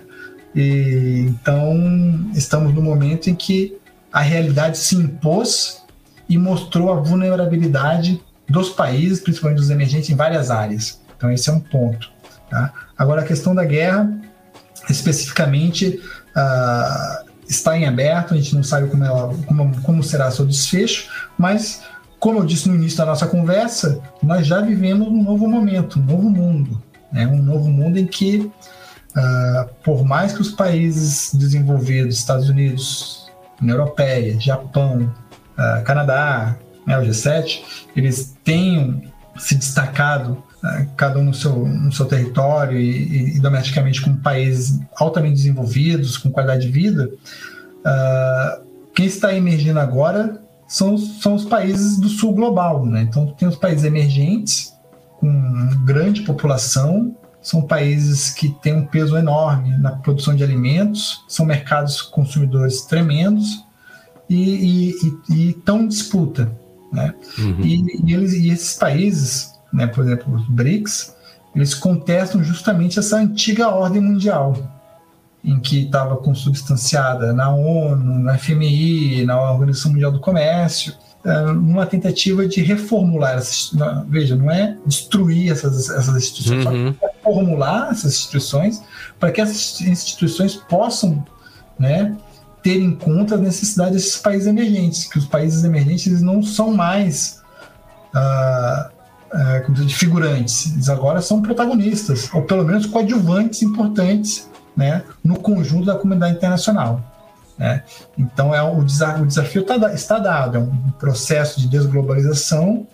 E, então, estamos no momento em que a realidade se impôs e mostrou a vulnerabilidade dos países, principalmente dos emergentes, em várias áreas. Então, esse é um ponto. Tá? Agora, a questão da guerra, especificamente, uh, está em aberto, a gente não sabe como, ela, como, como será seu desfecho, mas, como eu disse no início da nossa conversa, nós já vivemos um novo momento, um novo mundo. Né? Um novo mundo em que, uh, por mais que os países desenvolvidos, Estados Unidos, União Europeia, Japão, uh, Canadá, né, o G7, eles tenham se destacado cada um no seu, no seu território e, e, domesticamente como países altamente desenvolvidos, com qualidade de vida, uh, quem está emergindo agora são, são os países do sul global. Né? Então, tem os países emergentes, com grande população, são países que têm um peso enorme na produção de alimentos, são mercados consumidores tremendos e estão em disputa. Né? Uhum. E, e, eles, e esses países, né, por exemplo, os BRICS, eles contestam justamente essa antiga ordem mundial, em que estava consubstanciada na ONU, na FMI, na Organização Mundial do Comércio, é, numa tentativa de reformular essas, veja, não é destruir essas, essas instituições, uhum. só reformular essas instituições para que essas instituições possam, né, ter em conta a necessidade desses países emergentes, que os países emergentes não são mais uh, uh, como dizer, figurantes, eles agora são protagonistas, ou pelo menos coadjuvantes importantes, né, no conjunto da comunidade internacional. Né? Então, é, o, desafio, o desafio tá, está dado, é um processo de desglobalização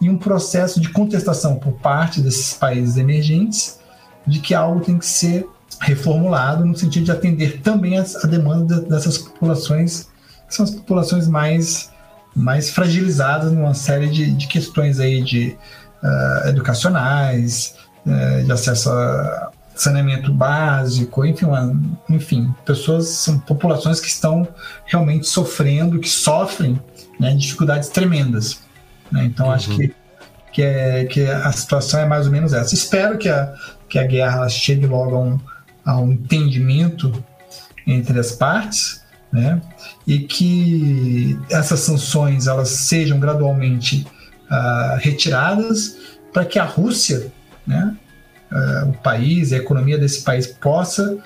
e um processo de contestação por parte desses países emergentes de que algo tem que ser reformulado no sentido de atender também a demanda dessas populações, que são as populações mais, mais fragilizadas numa série de, de questões aí de uh, educacionais, uh, de acesso a saneamento básico, enfim, uma, enfim, pessoas, são populações que estão realmente sofrendo, que sofrem né, dificuldades tremendas. Né? Então, uhum. acho que, que, é, que a situação é mais ou menos essa. Espero que a, que a guerra chegue logo a um, a um entendimento entre as partes, né? e que essas sanções elas sejam gradualmente uh, retiradas para que a Rússia, né, uh, o país, a economia desse país possa,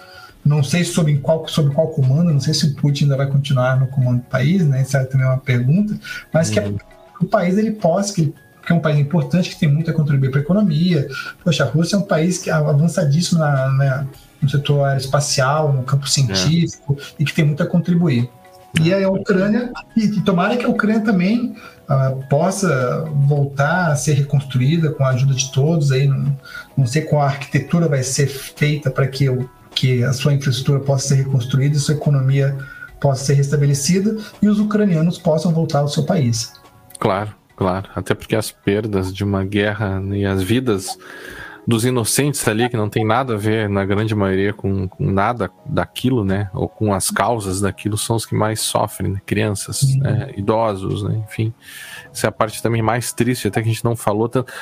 não sei sobre qual, sobre qual comando, não sei se o Putin ainda vai continuar no comando do país, né? Isso é também uma pergunta, mas uhum. que a, o país ele possa, que, que é um país importante, que tem muito a contribuir para a economia. Poxa, a Rússia é um país que é avançadíssimo na, na, no setor aeroespacial, no campo científico, é. e que tem muito a contribuir. E a Ucrânia, e, e tomara que a Ucrânia também uh, possa voltar a ser reconstruída com a ajuda de todos. Aí, não, não sei qual arquitetura vai ser feita para que, que a sua infraestrutura possa ser reconstruída e sua economia possa ser restabelecida e os ucranianos possam voltar ao seu país. Claro, claro. Até porque as perdas de uma guerra e as vidas dos inocentes ali, que não tem nada a ver, na grande maioria, com, com nada daquilo, né? Ou com as causas daquilo, são os que mais sofrem, né? Crianças, uhum. né? idosos, né? Enfim. Essa é a parte também mais triste, até que a gente não falou tanto.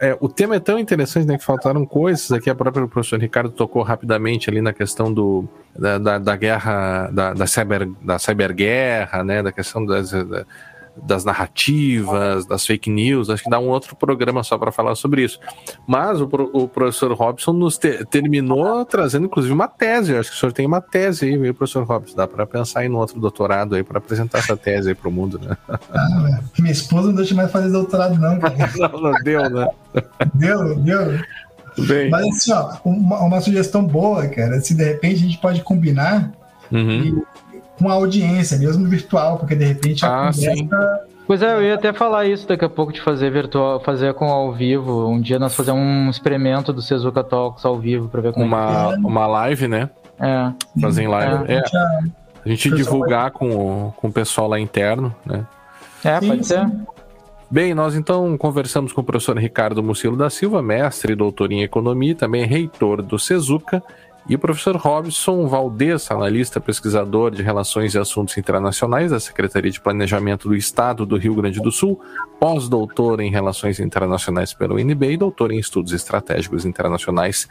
É, o tema é tão interessante, né? Que faltaram coisas aqui, a própria professor Ricardo tocou rapidamente ali na questão do, da, da, da guerra, da, da, cyber, da cyberguerra, né? Da questão das. Da, das narrativas, das fake news. Acho que dá um outro programa só para falar sobre isso. Mas o, o professor Robson nos te, terminou trazendo, inclusive, uma tese. Eu acho que o senhor tem uma tese aí, viu, professor Robson? Dá para pensar em um outro doutorado aí para apresentar essa tese aí para o mundo, né? Ah, minha esposa não deixa mais fazer doutorado, não, não, não deu, né? Deu, deu. Bem. Mas assim, ó, uma, uma, sugestão boa, cara, se de repente a gente pode combinar uhum. Com a audiência, mesmo virtual, porque de repente a ah, conversa... Sim. Pois é, eu ia até falar isso daqui a pouco de fazer virtual, fazer com ao vivo. Um dia nós fazer um experimento do Sezuka Talks ao vivo para ver como uma, é. uma live, né? É. Fazer em live. É. é. A gente divulgar com, com o pessoal lá interno, né? É, sim, pode ser. Bem, nós então conversamos com o professor Ricardo Mucilo da Silva, mestre e doutor em economia, também reitor do Sezuka, e o professor Robson Valdez, analista pesquisador de Relações e Assuntos Internacionais da Secretaria de Planejamento do Estado do Rio Grande do Sul, pós-doutor em Relações Internacionais pela UNB e doutor em Estudos Estratégicos Internacionais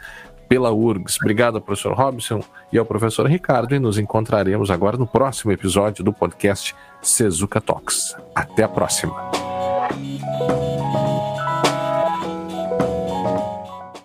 pela URGS. Obrigado professor Robson e ao professor Ricardo, e nos encontraremos agora no próximo episódio do podcast Sezuka Talks. Até a próxima.